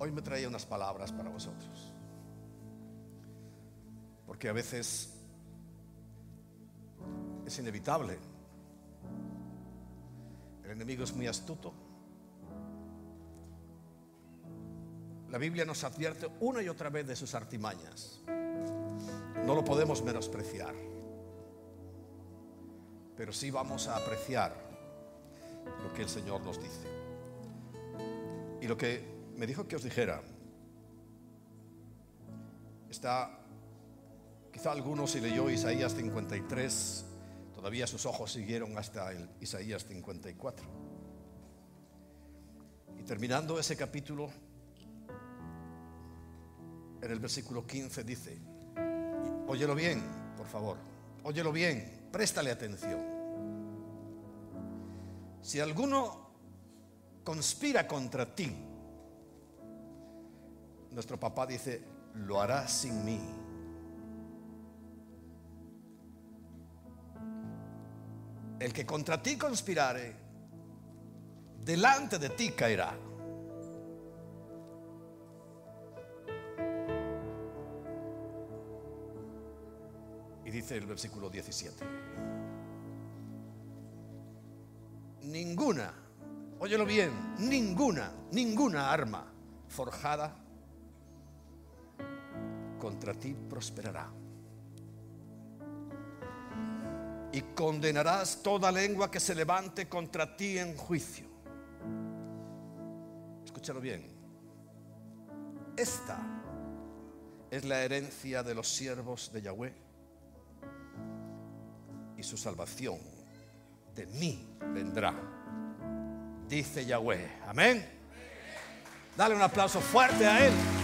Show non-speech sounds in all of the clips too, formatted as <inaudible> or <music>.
hoy me traía unas palabras para vosotros. Porque a veces es inevitable. El enemigo es muy astuto. La Biblia nos advierte una y otra vez de sus artimañas. No lo podemos menospreciar. Pero sí vamos a apreciar lo que el Señor nos dice. Y lo que me dijo que os dijera está, quizá algunos si leyó Isaías 53, todavía sus ojos siguieron hasta el Isaías 54. Y terminando ese capítulo, en el versículo 15 dice, óyelo bien, por favor, óyelo bien, préstale atención. Si alguno conspira contra ti, nuestro papá dice, lo hará sin mí. El que contra ti conspirare, delante de ti caerá. Y dice el versículo 17. Ninguna, óyelo bien, ninguna, ninguna arma forjada contra ti prosperará. Y condenarás toda lengua que se levante contra ti en juicio. Escúchalo bien. Esta es la herencia de los siervos de Yahweh y su salvación de mí vendrá, dice Yahweh. Amén. Dale un aplauso fuerte a Él.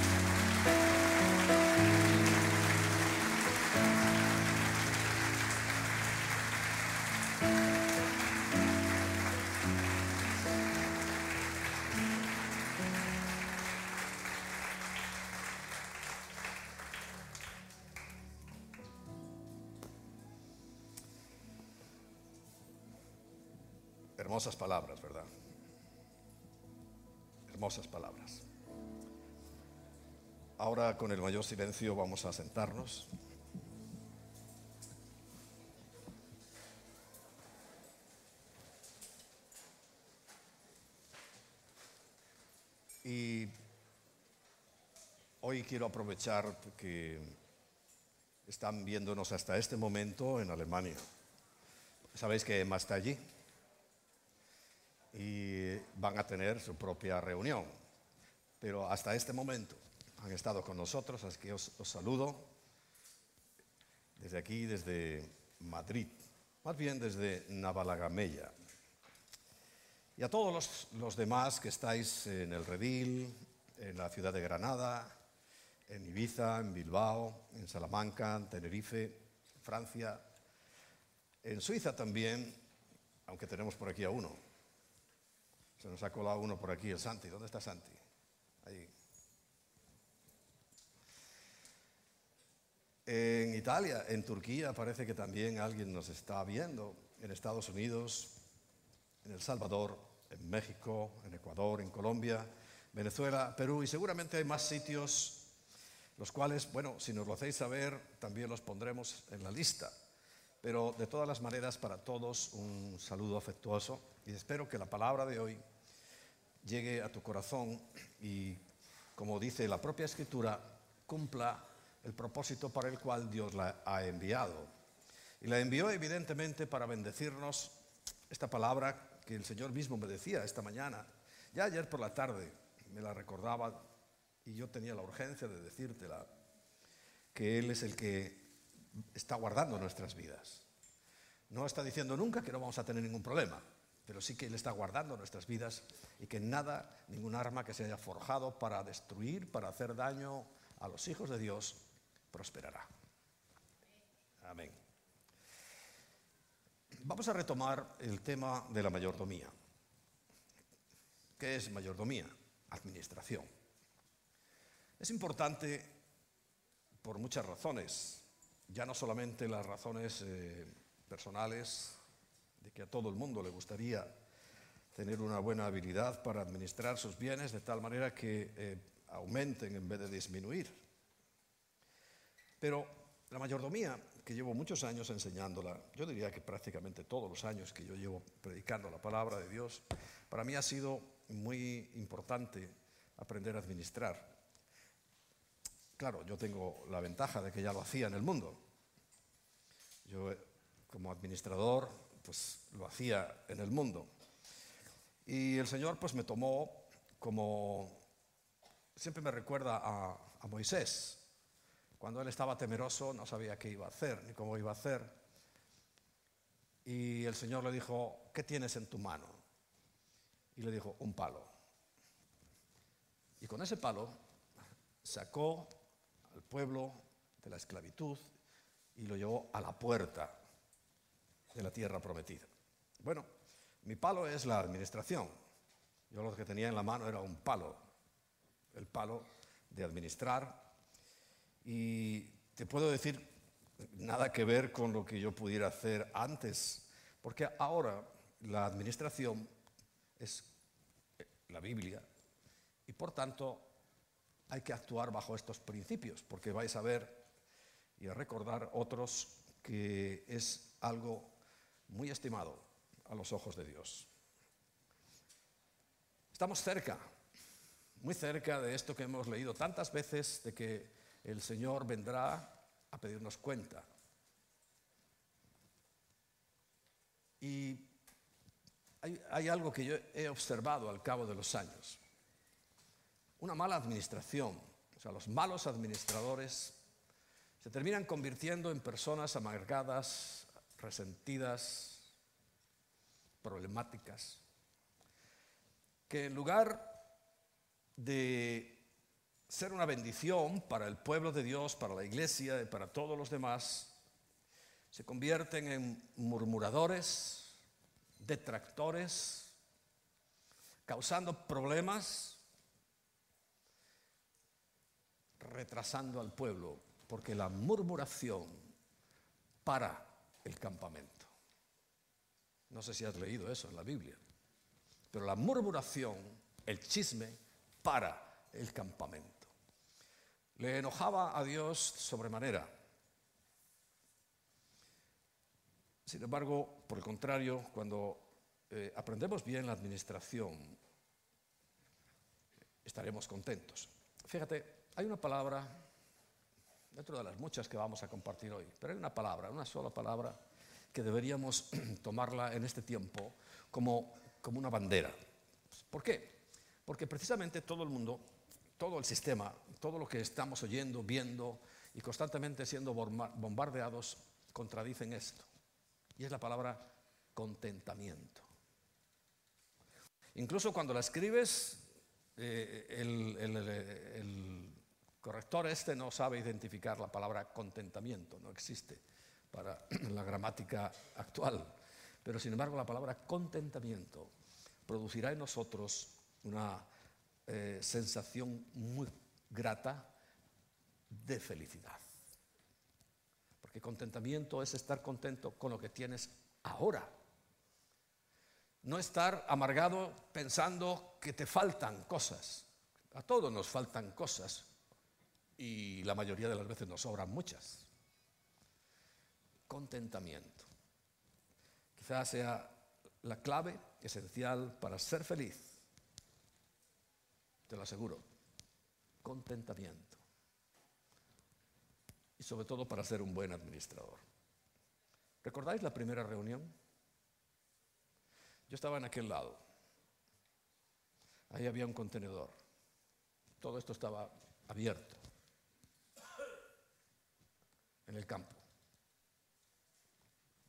Hermosas palabras, ¿verdad? Hermosas palabras. Ahora con el mayor silencio vamos a sentarnos. Y hoy quiero aprovechar que están viéndonos hasta este momento en Alemania. Sabéis que Emma está allí y van a tener su propia reunión. Pero hasta este momento han estado con nosotros, así que os, saludo desde aquí, desde Madrid, más bien desde Navalagamella. Y a todos los, los, demás que estáis en el Redil, en la ciudad de Granada, en Ibiza, en Bilbao, en Salamanca, en Tenerife, en Francia, en Suiza también, aunque tenemos por aquí a uno, se nos ha colado uno por aquí, el Santi. ¿Dónde está Santi? Ahí. En Italia, en Turquía, parece que también alguien nos está viendo. En Estados Unidos, en El Salvador, en México, en Ecuador, en Colombia, Venezuela, Perú y seguramente hay más sitios, los cuales, bueno, si nos lo hacéis saber, también los pondremos en la lista. Pero de todas las maneras, para todos un saludo afectuoso y espero que la palabra de hoy llegue a tu corazón y, como dice la propia escritura, cumpla el propósito para el cual Dios la ha enviado. Y la envió evidentemente para bendecirnos esta palabra que el Señor mismo me decía esta mañana. Ya ayer por la tarde me la recordaba y yo tenía la urgencia de decírtela, que Él es el que está guardando nuestras vidas. No está diciendo nunca que no vamos a tener ningún problema, pero sí que Él está guardando nuestras vidas y que nada, ningún arma que se haya forjado para destruir, para hacer daño a los hijos de Dios, prosperará. Amén. Vamos a retomar el tema de la mayordomía. ¿Qué es mayordomía? Administración. Es importante por muchas razones, ya no solamente las razones eh, personales, de que a todo el mundo le gustaría tener una buena habilidad para administrar sus bienes de tal manera que eh, aumenten en vez de disminuir. Pero la mayordomía, que llevo muchos años enseñándola, yo diría que prácticamente todos los años que yo llevo predicando la palabra de Dios, para mí ha sido muy importante aprender a administrar. Claro, yo tengo la ventaja de que ya lo hacía en el mundo. Yo como administrador, pues lo hacía en el mundo. Y el Señor pues me tomó como, siempre me recuerda a, a Moisés, cuando él estaba temeroso no sabía qué iba a hacer ni cómo iba a hacer. Y el Señor le dijo, ¿qué tienes en tu mano? Y le dijo, un palo. Y con ese palo sacó al pueblo de la esclavitud y lo llevó a la puerta de la tierra prometida. Bueno, mi palo es la administración. Yo lo que tenía en la mano era un palo, el palo de administrar. Y te puedo decir, nada que ver con lo que yo pudiera hacer antes, porque ahora la administración es la Biblia y por tanto hay que actuar bajo estos principios, porque vais a ver y a recordar otros que es algo muy estimado a los ojos de Dios. Estamos cerca, muy cerca de esto que hemos leído tantas veces, de que el Señor vendrá a pedirnos cuenta. Y hay, algo que yo he observado al cabo de los años. Una mala administración, o sea, los malos administradores se terminan convirtiendo en personas amargadas, resentidas, problemáticas, que en lugar de ser una bendición para el pueblo de Dios, para la iglesia y para todos los demás, se convierten en murmuradores, detractores, causando problemas, retrasando al pueblo, porque la murmuración para el campamento. No sé si has leído eso en la Biblia, pero la murmuración, el chisme, para el campamento. Le enojaba a Dios sobremanera. Sin embargo, por el contrario, cuando eh, aprendemos bien la administración, estaremos contentos. Fíjate, hay una palabra, dentro de las muchas que vamos a compartir hoy, pero hay una palabra, una sola palabra, que deberíamos <clears throat> tomarla en este tiempo como, como una bandera. ¿Por qué? Porque precisamente todo el mundo todo el sistema, todo lo que estamos oyendo, viendo y constantemente siendo bombardeados, contradicen esto. Y es la palabra contentamiento. Incluso cuando la escribes, eh, el, corrector este no sabe identificar la palabra contentamiento, no existe para <clears throat> la gramática actual. Pero sin embargo la palabra contentamiento producirá en nosotros una eh, sensación muy grata de felicidad. Porque contentamiento es estar contento con lo que tienes ahora. No estar amargado pensando que te faltan cosas. A todos nos faltan cosas y la mayoría de las veces nos sobran muchas. Contentamiento. Quizás sea la clave esencial para ser feliz te lo aseguro. Contentamiento. Y sobre todo para ser un buen administrador. ¿Recordáis la primera reunión? Yo estaba en aquel lado. Ahí había un contenedor. Todo esto estaba abierto. En el campo.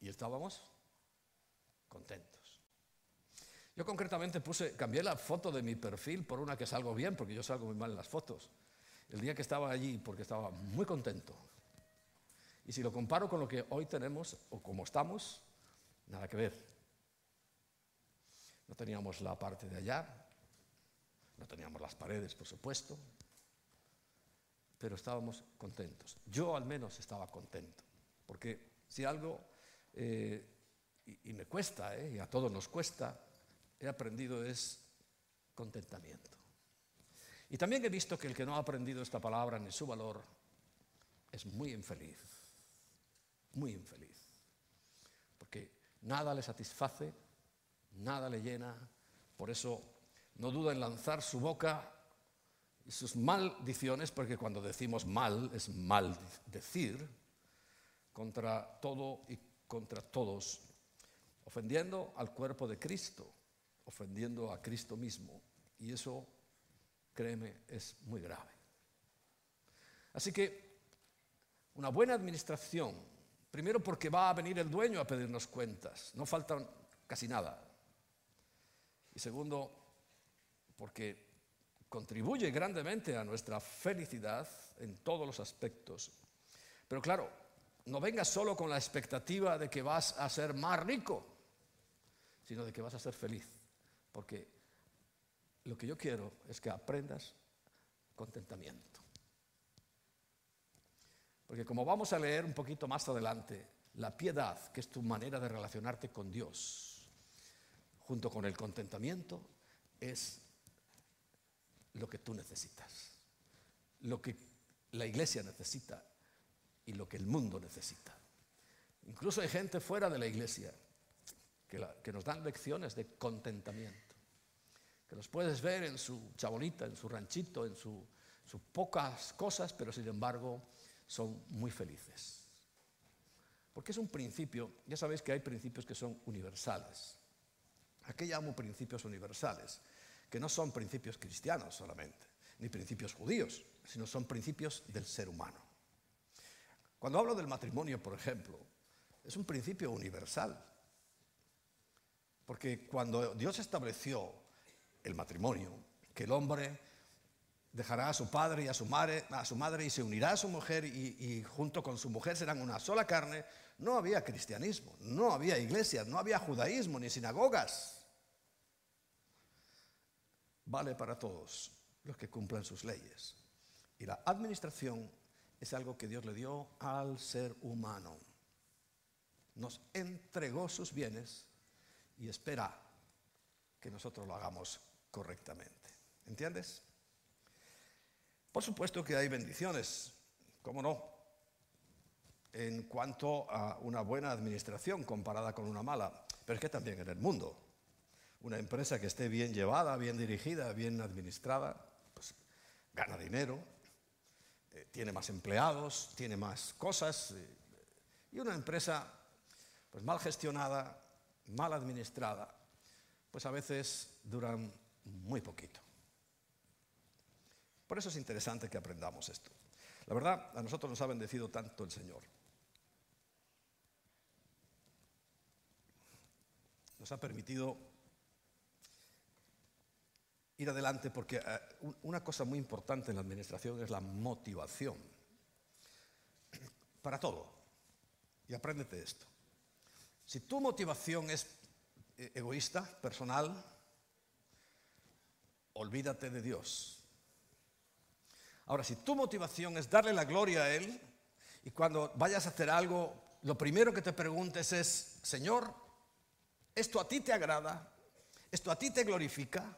Y estábamos contentos. Yo concretamente puse, cambié la foto de mi perfil por una que salgo bien, porque yo salgo muy mal en las fotos. El día que estaba allí, porque estaba muy contento. Y si lo comparo con lo que hoy tenemos, o como estamos, nada que ver. No teníamos la parte de allá, no teníamos las paredes, por supuesto, pero estábamos contentos. Yo al menos estaba contento, porque si algo, eh, y, me cuesta, eh, y a todos nos cuesta, he aprendido es contentamiento. Y también he visto que el que no ha aprendido esta palabra ni su valor es muy infeliz, muy infeliz, porque nada le satisface, nada le llena, por eso no duda en lanzar su boca y sus maldiciones, porque cuando decimos mal es mal decir, contra todo y contra todos, ofendiendo al cuerpo de Cristo, ofendiendo a Cristo mismo. Y eso, créeme, es muy grave. Así que una buena administración, primero porque va a venir el dueño a pedirnos cuentas, no falta casi nada. Y segundo, porque contribuye grandemente a nuestra felicidad en todos los aspectos. Pero claro, no vengas solo con la expectativa de que vas a ser más rico, sino de que vas a ser feliz. Porque lo que yo quiero es que aprendas contentamiento. Porque como vamos a leer un poquito más adelante, la piedad, que es tu manera de relacionarte con Dios, junto con el contentamiento, es lo que tú necesitas, lo que la iglesia necesita y lo que el mundo necesita. Incluso hay gente fuera de la iglesia que, nos dan lecciones de contentamiento, que los puedes ver en su chabolita, en su ranchito, en sus pocas cosas, pero sin embargo son muy felices. Porque es un principio, ya sabéis que hay principios que son universales. ¿A qué llamo principios universales? Que no son principios cristianos solamente, ni principios judíos, sino son principios del ser humano. Cuando hablo del matrimonio, por ejemplo, es un principio universal. Porque cuando Dios estableció el matrimonio, que el hombre dejará a su padre y a su madre, a su madre y se unirá a su mujer y, y, junto con su mujer serán una sola carne, no había cristianismo, no había iglesias, no había judaísmo ni sinagogas. Vale para todos los que cumplan sus leyes. Y la administración es algo que Dios le dio al ser humano. Nos entregó sus bienes y espera que nosotros lo hagamos correctamente. ¿Entiendes? Por supuesto que hay bendiciones, ¿cómo no? En cuanto a una buena administración comparada con una mala, pero es que también en el mundo, una empresa que esté bien llevada, bien dirigida, bien administrada, pues gana dinero, eh, tiene más empleados, tiene más cosas. Eh, y una empresa pues mal gestionada, mal administrada, pues a veces duran muy poquito. Por eso es interesante que aprendamos esto. La verdad, a nosotros nos ha bendecido tanto el Señor. Nos ha permitido ir adelante porque eh, una cosa muy importante en la administración es la motivación. Para todo. Y apréndete esto. Si tu motivación es eh, egoísta, personal, olvídate de Dios. Ahora, si tu motivación es darle la gloria a Él, y cuando vayas a hacer algo, lo primero que te preguntes es, Señor, ¿esto a ti te agrada? ¿Esto a ti te glorifica?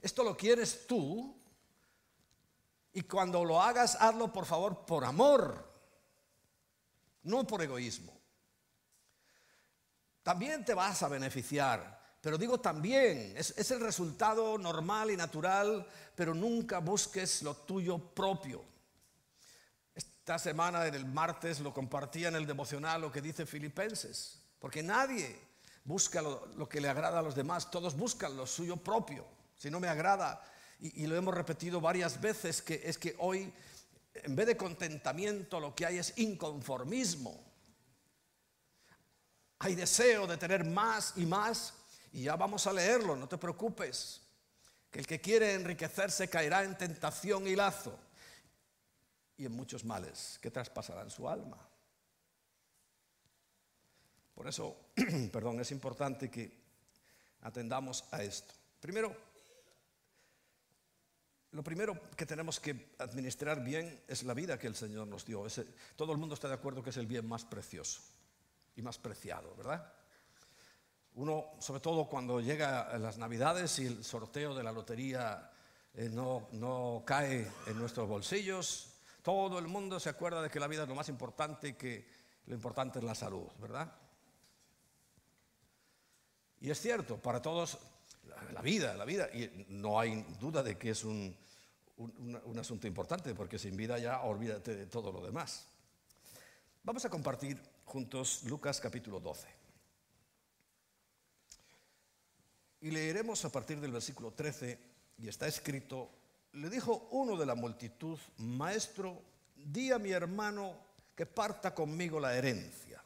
Esto lo quieres tú. Y cuando lo hagas, hazlo por favor por amor, no por egoísmo. También te vas a beneficiar, pero digo también, es, el resultado normal y natural, pero nunca busques lo tuyo propio. Esta semana, en el martes, lo compartía en el devocional lo que dice Filipenses, porque nadie busca lo que le agrada a los demás, todos buscan lo suyo propio si no me agrada, y, lo hemos repetido varias veces, que es que hoy, en vez de contentamiento, lo que hay es inconformismo. Hay deseo de tener más y más, y ya vamos a leerlo, no te preocupes, que el que quiere enriquecerse caerá en tentación y lazo, y en muchos males que traspasarán su alma. Por eso, <clears throat> perdón, es importante que atendamos a esto. Primero, lo primero que tenemos que administrar bien es la vida que el Señor nos dio. todo el mundo está de acuerdo que es el bien más precioso y más preciado, ¿verdad? Uno, sobre todo cuando llega las Navidades y el sorteo de la lotería eh, no, no cae en nuestros bolsillos. Todo el mundo se acuerda de que la vida es lo más importante y que lo importante es la salud, ¿verdad? Y es cierto, para todos la, vida, la vida, y no hay duda de que es un, un asunto importante, porque sin vida ya olvídate de todo lo demás. Vamos a compartir juntos Lucas capítulo 12. Y leeremos a partir del versículo 13, y está escrito, le dijo uno de la multitud, Maestro, di a mi hermano que parta conmigo la herencia.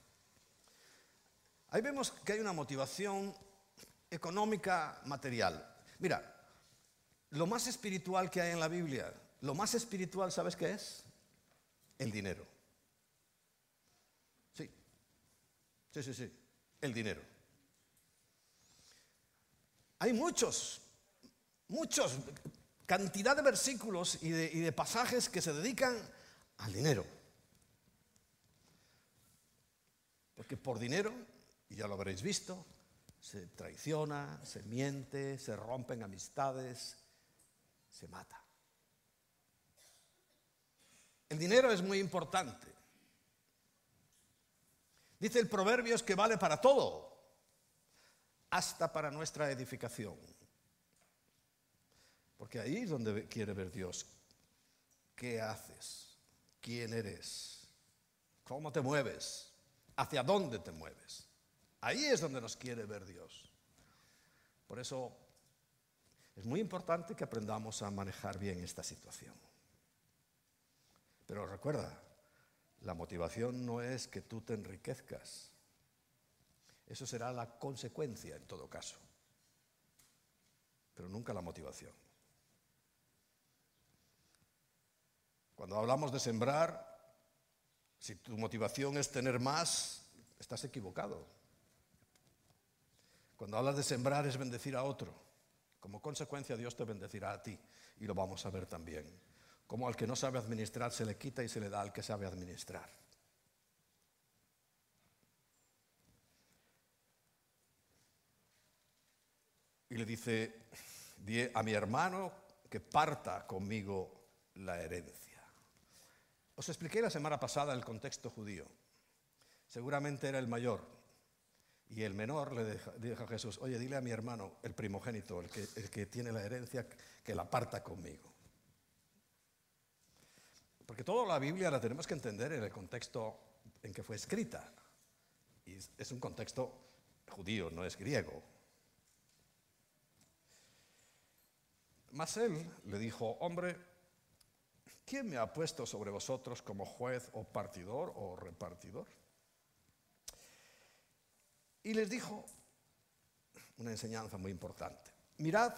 Ahí vemos que hay una motivación económica material. Mira, lo más espiritual que hay en la Biblia, lo más espiritual, ¿sabes qué es? El dinero. Sí, sí, sí, sí, el dinero. Hay muchos, muchos, cantidad de versículos y de, y de pasajes que se dedican al dinero. Porque por dinero, y ya lo habréis visto, se traiciona, se miente, se rompen amistades, se mata. El dinero es muy importante. Dice el proverbio es que vale para todo, hasta para nuestra edificación. Porque ahí es donde quiere ver Dios. ¿Qué haces? ¿Quién eres? ¿Cómo te mueves? ¿Hacia dónde te mueves? Ahí es donde nos quiere ver Dios. Por eso es muy importante que aprendamos a manejar bien esta situación. Pero recuerda, la motivación no es que tú te enriquezcas. Eso será la consecuencia en todo caso. Pero nunca la motivación. Cuando hablamos de sembrar, si tu motivación es tener más, estás equivocado. Cuando hablas de sembrar es bendecir a otro. Como consecuencia Dios te bendecirá a ti y lo vamos a ver también. Como al que no sabe administrar se le quita y se le da al que sabe administrar. Y le dice a mi hermano que parta conmigo la herencia. Os expliqué la semana pasada el contexto judío. Seguramente era el mayor, y el menor le dijo a Jesús, oye, dile a mi hermano, el primogénito, el que, el que tiene la herencia, que la parta conmigo. Porque toda la Biblia la tenemos que entender en el contexto en que fue escrita. Y es un contexto judío, no es griego. Mas él le dijo, hombre, ¿quién me ha puesto sobre vosotros como juez o partidor o repartidor? Y les dijo una enseñanza muy importante. Mirad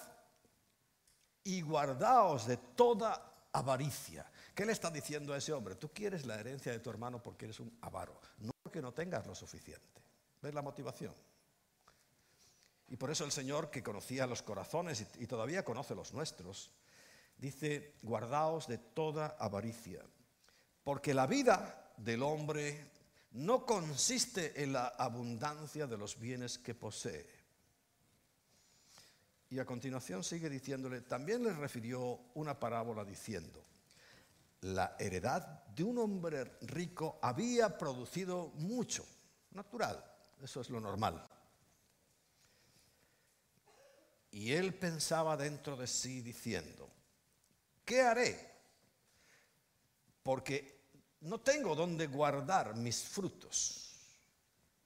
y guardaos de toda avaricia. ¿Qué le está diciendo a ese hombre? Tú quieres la herencia de tu hermano porque eres un avaro, no porque no tengas lo suficiente. ¿Ves la motivación? Y por eso el Señor, que conocía los corazones y, todavía conoce los nuestros, dice, guardaos de toda avaricia, porque la vida del hombre no consiste en la abundancia de los bienes que posee. Y a continuación sigue diciéndole, también le refirió una parábola diciendo, la heredad de un hombre rico había producido mucho, natural, eso es lo normal. Y él pensaba dentro de sí diciendo, ¿qué haré? Porque no tengo dónde guardar mis frutos.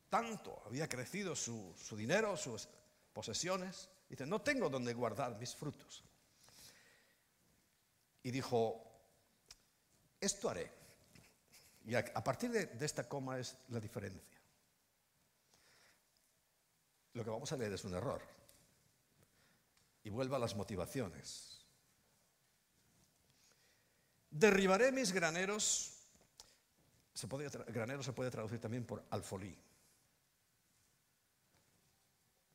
Tanto había crecido su, dinero, sus posesiones. Dice, no tengo dónde guardar mis frutos. Y dijo, esto haré. Y a, partir de, de esta coma es la diferencia. Lo que vamos a leer es un error. Y vuelva a las motivaciones. Derribaré mis graneros granero se puede traducir también por alfolí.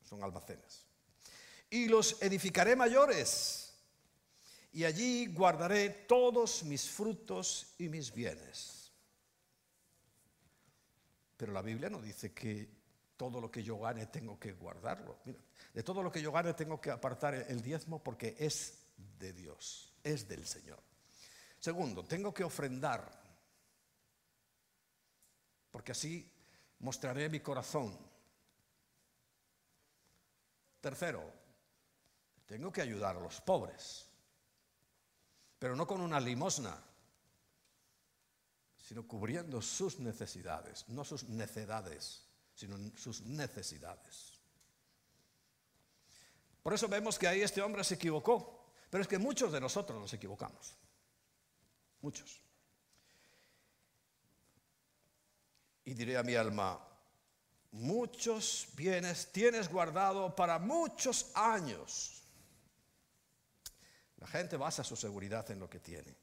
Son almacenes. Y los edificaré mayores, y allí guardaré todos mis frutos y mis bienes. Pero la Biblia no dice que todo lo que yo gane tengo que guardarlo. de todo lo que yo gane tengo que apartar el diezmo porque es de Dios, es del Señor. Segundo, tengo que ofrendar, porque así mostraré mi corazón. Tercero, tengo que ayudar a los pobres, pero no con una limosna, sino cubriendo sus necesidades, no sus necedades, sino sus necesidades. Por eso vemos que ahí este hombre se equivocó, pero es que muchos de nosotros nos equivocamos, muchos. Y diré a mi alma, muchos bienes tienes guardado para muchos años. La gente basa su seguridad en lo que tiene.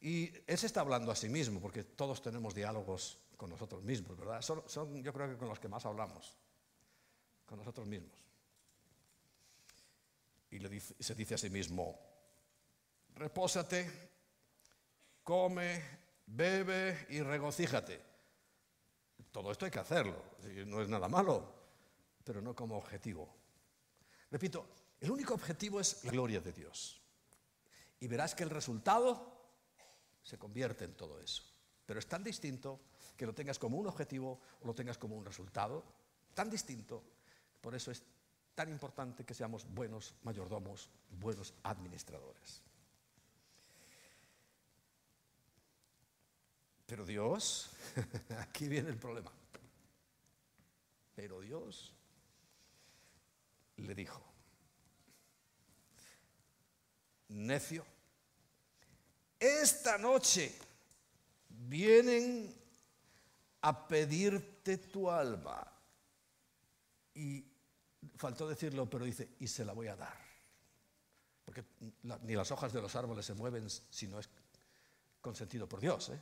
Y él se está hablando a sí mismo, porque todos tenemos diálogos con nosotros mismos, ¿verdad? Son, yo creo que con los que más hablamos, con nosotros mismos. Y le se dice a sí mismo, repósate, come, bebe y regocíjate. Todo esto hay que hacerlo, no es nada malo, pero no como objetivo. Repito, el único objetivo es la gloria de Dios. Y verás que el resultado se convierte en todo eso. Pero es tan distinto que lo tengas como un objetivo o lo tengas como un resultado, tan distinto, por eso es tan importante que seamos buenos mayordomos, buenos administradores. Pero Dios, <laughs> aquí viene el problema. Pero Dios le dijo, necio, esta noche vienen a pedirte tu alma. Y faltó decirlo, pero dice, y se la voy a dar. Porque ni las hojas de los árboles se mueven si no es consentido por Dios. ¿eh?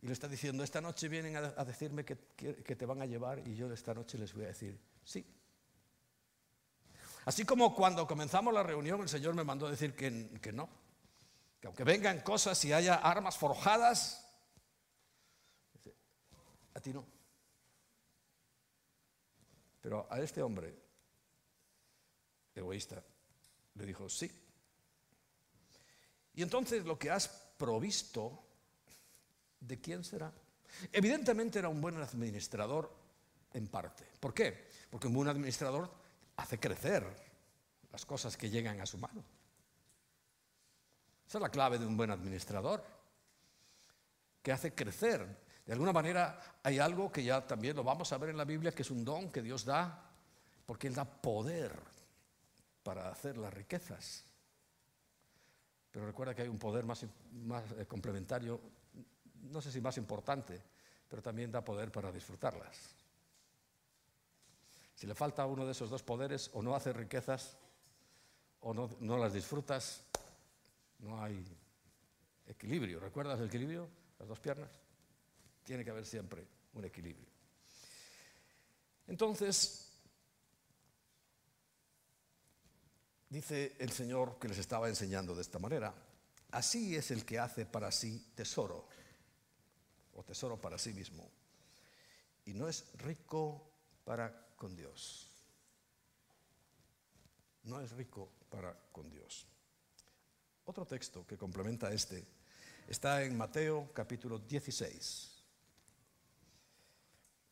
Y le está diciendo, esta noche vienen a, decirme que, te van a llevar y yo esta noche les voy a decir, sí. Así como cuando comenzamos la reunión el Señor me mandó a decir que no, que aunque vengan cosas y haya armas forjadas, a ti no. Pero a este hombre, egoísta, le dijo, sí. Y entonces lo que has provisto, ¿de quién será? Evidentemente era un buen administrador en parte. ¿Por qué? Porque un buen administrador hace crecer las cosas que llegan a su mano. Esa es la clave de un buen administrador, que hace crecer. De alguna manera hay algo que ya también lo vamos a ver en la Biblia, que es un don que Dios da, porque Él da poder para hacer las riquezas. Pero recuerda que hay un poder más, más eh, complementario, no sé si más importante, pero también da poder para disfrutarlas. Si le falta uno de esos dos poderes, o no hace riquezas, o no, no las disfrutas, no hay equilibrio. ¿Recuerdas el equilibrio? Las dos piernas. Tiene que haber siempre un equilibrio. Entonces, dice el Señor que les estaba enseñando de esta manera, así es el que hace para sí tesoro, o tesoro para sí mismo, y no es rico para con Dios. No es rico para con Dios. Otro texto que complementa este está en Mateo capítulo 16,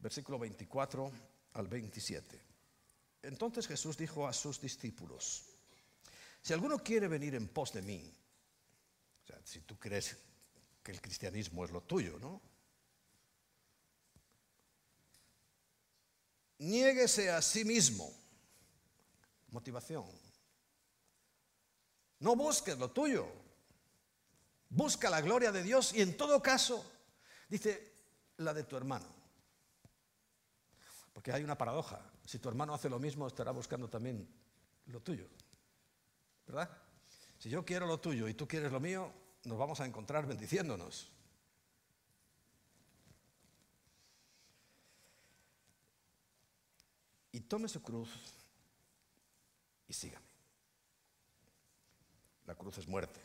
versículo 24 al 27. Entonces Jesús dijo a sus discípulos, si alguno quiere venir en pos de mí, o sea, si tú crees que el cristianismo es lo tuyo, ¿no? Niéguese a sí mismo. Motivación. No busques lo tuyo. Busca la gloria de Dios y en todo caso, dice, la de tu hermano. Porque hay una paradoja. Si tu hermano hace lo mismo, estará buscando también lo tuyo. ¿Verdad? Si yo quiero lo tuyo y tú quieres lo mío, nos vamos a encontrar bendiciéndonos. Y tome su cruz y sígame. La cruz es muerte.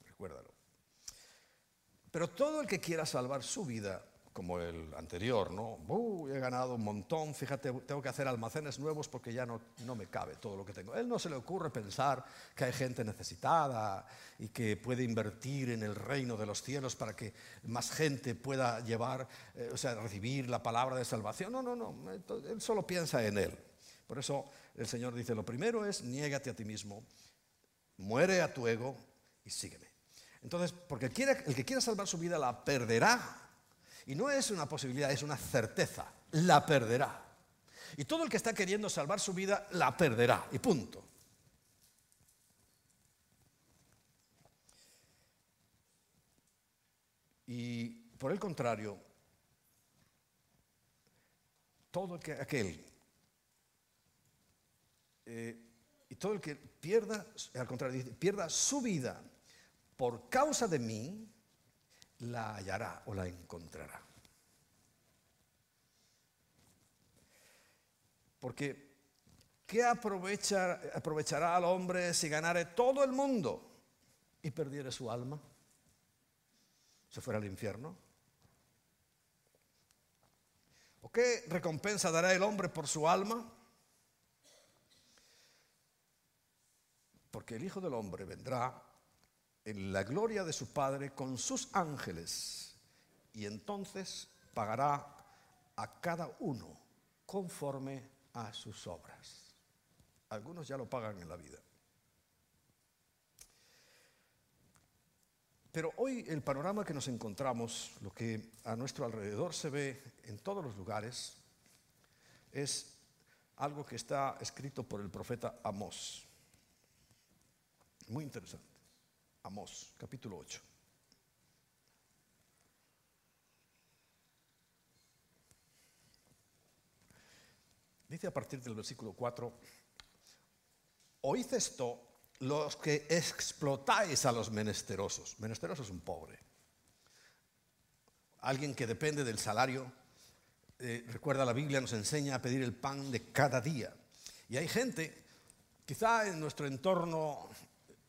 Recuérdalo. Pero todo el que quiera salvar su vida, como el anterior, ¿no? He ganado un montón, fíjate, tengo que hacer almacenes nuevos porque ya no, no me cabe todo lo que tengo. Él no se le ocurre pensar que hay gente necesitada y que puede invertir en el reino de los cielos para que más gente pueda llevar, eh, o sea, recibir la palabra de salvación. No, no, no, él solo piensa en él. Por eso el Señor dice, lo primero es niégate a ti mismo, muere a tu ego y sígueme. Entonces, porque el que quiera salvar su vida la perderá y no es una posibilidad, es una certeza. La perderá. Y todo el que está queriendo salvar su vida, la perderá. Y punto. Y por el contrario, todo aquel eh, y todo el que pierda, al contrario, pierda su vida por causa de mí, la hallará o la encontrará. Porque, ¿qué aprovechará al hombre si ganare todo el mundo y perdiere su alma? ¿Se fuera al infierno? ¿O qué recompensa dará el hombre por su alma? Porque el Hijo del Hombre vendrá en la gloria de su Padre con sus ángeles y entonces pagará a cada uno conforme a sus obras. Algunos ya lo pagan en la vida. Pero hoy el panorama que nos encontramos, lo que a nuestro alrededor se ve en todos los lugares, es algo que está escrito por el profeta Amós. Muy interesante. Amós, capítulo 8. Dice a partir del versículo 4, oíd esto los que explotáis a los menesterosos. Menesteroso es un pobre. Alguien que depende del salario. Eh, recuerda la Biblia nos enseña a pedir el pan de cada día. Y hay gente, quizá en nuestro entorno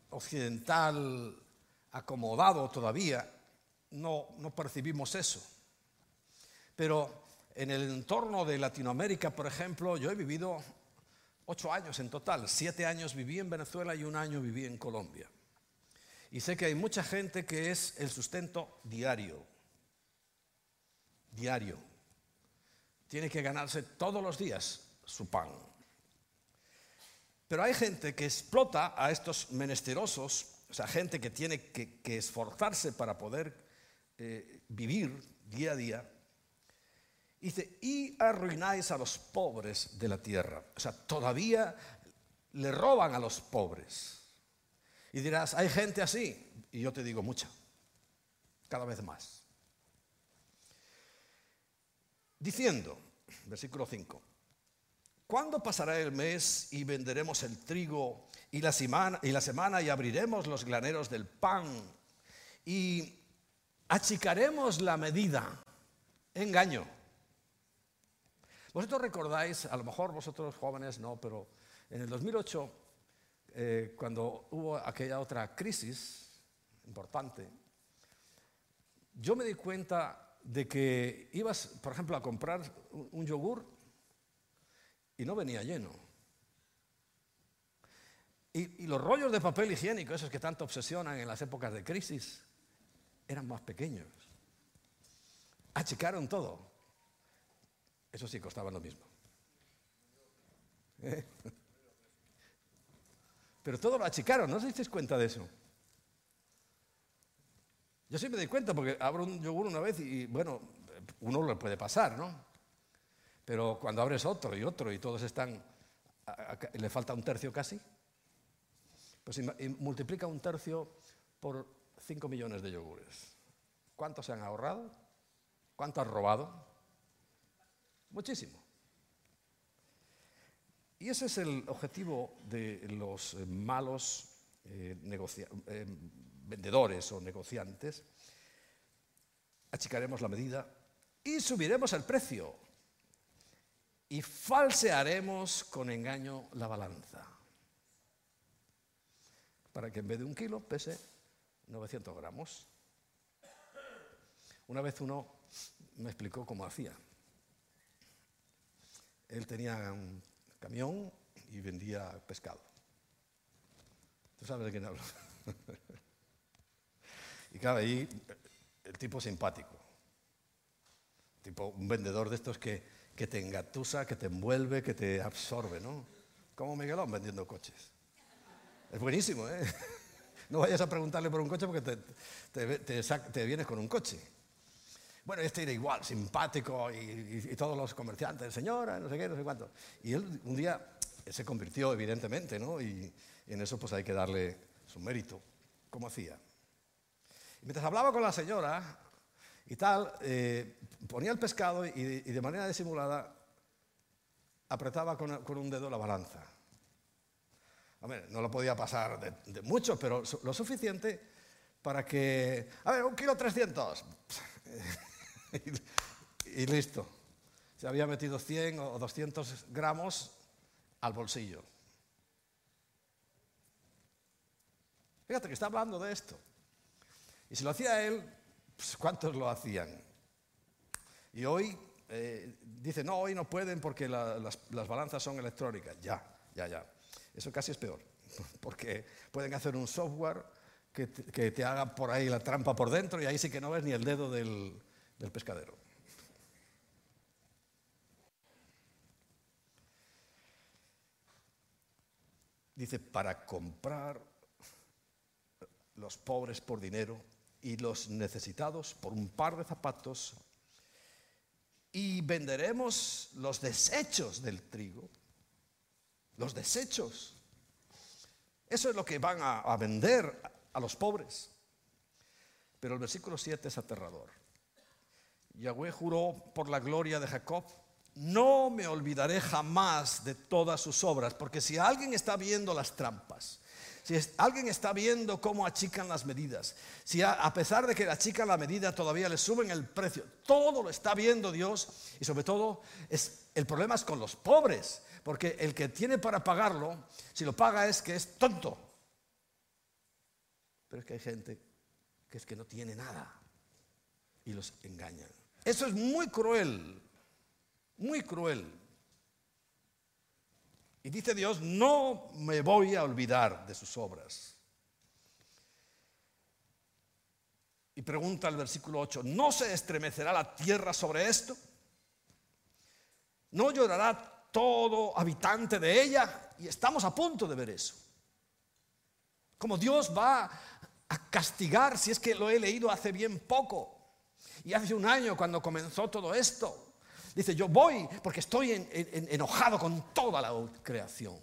occidental acomodado todavía, no, no percibimos eso. Pero en el entorno de Latinoamérica, por ejemplo, yo he vivido ocho años en total. Siete años viví en Venezuela y un año viví en Colombia. Y sé que hay mucha gente que es el sustento diario. Diario. Tiene que ganarse todos los días su pan. Pero hay gente que explota a estos menesterosos, o sea, gente que tiene que, esforzarse para poder eh, vivir día a día. Dice, y arruináis a los pobres de la tierra. O sea, todavía le roban a los pobres. Y dirás, hay gente así. Y yo te digo, mucha. Cada vez más. Diciendo, versículo 5, ¿Cuándo pasará el mes y venderemos el trigo y la, semana, y abriremos los graneros del pan y achicaremos la medida? Engaño. Vosotros recordáis, a lo mejor vosotros jóvenes no, pero en el 2008, eh, cuando hubo aquella otra crisis importante, yo me di cuenta de que ibas, por ejemplo, a comprar un yogur y no venía lleno. Y, los rollos de papel higiénico, esos que tanto obsesionan en las épocas de crisis, eran más pequeños. Achicaron todo. Eso sí, costaba lo mismo. ¿Eh? Pero todo lo achicaron, ¿no os dais cuenta de eso? Yo sí me doy cuenta porque abro un yogur una vez y, bueno, uno le puede pasar, ¿no? Pero cuando abres otro y otro y todos están, le falta un tercio casi, pues multiplica un tercio por 5 millones de yogures. ¿Cuántos se han ahorrado? ¿Cuánto has robado? Muchísimo. Y ese es el objetivo de los eh, malos eh, eh, vendedores o negociantes. Achicaremos la medida y subiremos el precio y falsearemos con engaño la balanza. Para que en vez de un kilo pese 900 gramos. Una vez uno me explicó cómo hacía. Él tenía un camión y vendía pescado. ¿Tú sabes de quién hablo? <laughs> y claro, ahí el tipo simpático. Tipo un vendedor de estos que, que te engatusa, que te envuelve, que te absorbe, ¿no? Como Miguelón vendiendo coches. Es buenísimo, ¿eh? <laughs> No vayas a preguntarle por un coche porque te, vienes con un coche. Bueno, este era igual, simpático y, todos los comerciantes, señora, no sé qué, no sé cuánto. Y él un día se convirtió, evidentemente, ¿no? Y, en eso pues hay que darle su mérito. ¿Cómo hacía? Y mientras hablaba con la señora y tal, eh, ponía el pescado y, de manera disimulada apretaba con, un dedo la balanza. no lo podía pasar de, mucho, pero lo suficiente para que, a ver, un kilo trescientos. <laughs> y, listo. Se había metido 100 o 200 gramos al bolsillo. Fíjate que está hablando de esto. Y si lo hacía él, pues, ¿cuántos lo hacían? Y hoy eh, dice, no, hoy no pueden porque las, balanzas son electrónicas. Ya, ya, ya. Eso casi es peor, <laughs> porque pueden hacer un software que te, haga por ahí la trampa por dentro y ahí sí que no ves ni el dedo del pescadero. Dice, para comprar los pobres por dinero y los necesitados por un par de zapatos, y venderemos los desechos del trigo, los desechos. Eso es lo que van a, vender a los pobres. Pero el versículo 7 es aterrador. Yahweh juró por la gloria de Jacob, no me olvidaré jamás de todas sus obras, porque si alguien está viendo las trampas, si alguien está viendo cómo achican las medidas, si a, pesar de que achican la medida todavía le suben el precio, todo lo está viendo Dios y sobre todo el problema es con los pobres, porque el que tiene para pagarlo, si lo paga es que es tonto. Pero es que hay gente que es que no tiene nada y los engañan. Eso es muy cruel, muy cruel. Y dice Dios, no me voy a olvidar de sus obras. Y pregunta el versículo 8, ¿no se estremecerá la tierra sobre esto? ¿No llorará todo habitante de ella? Y estamos a punto de ver eso. Como Dios va a castigar, si es que lo he leído hace bien poco, y hace un año cuando comenzó todo esto, Dice, yo voy porque estoy enojado con toda la creación.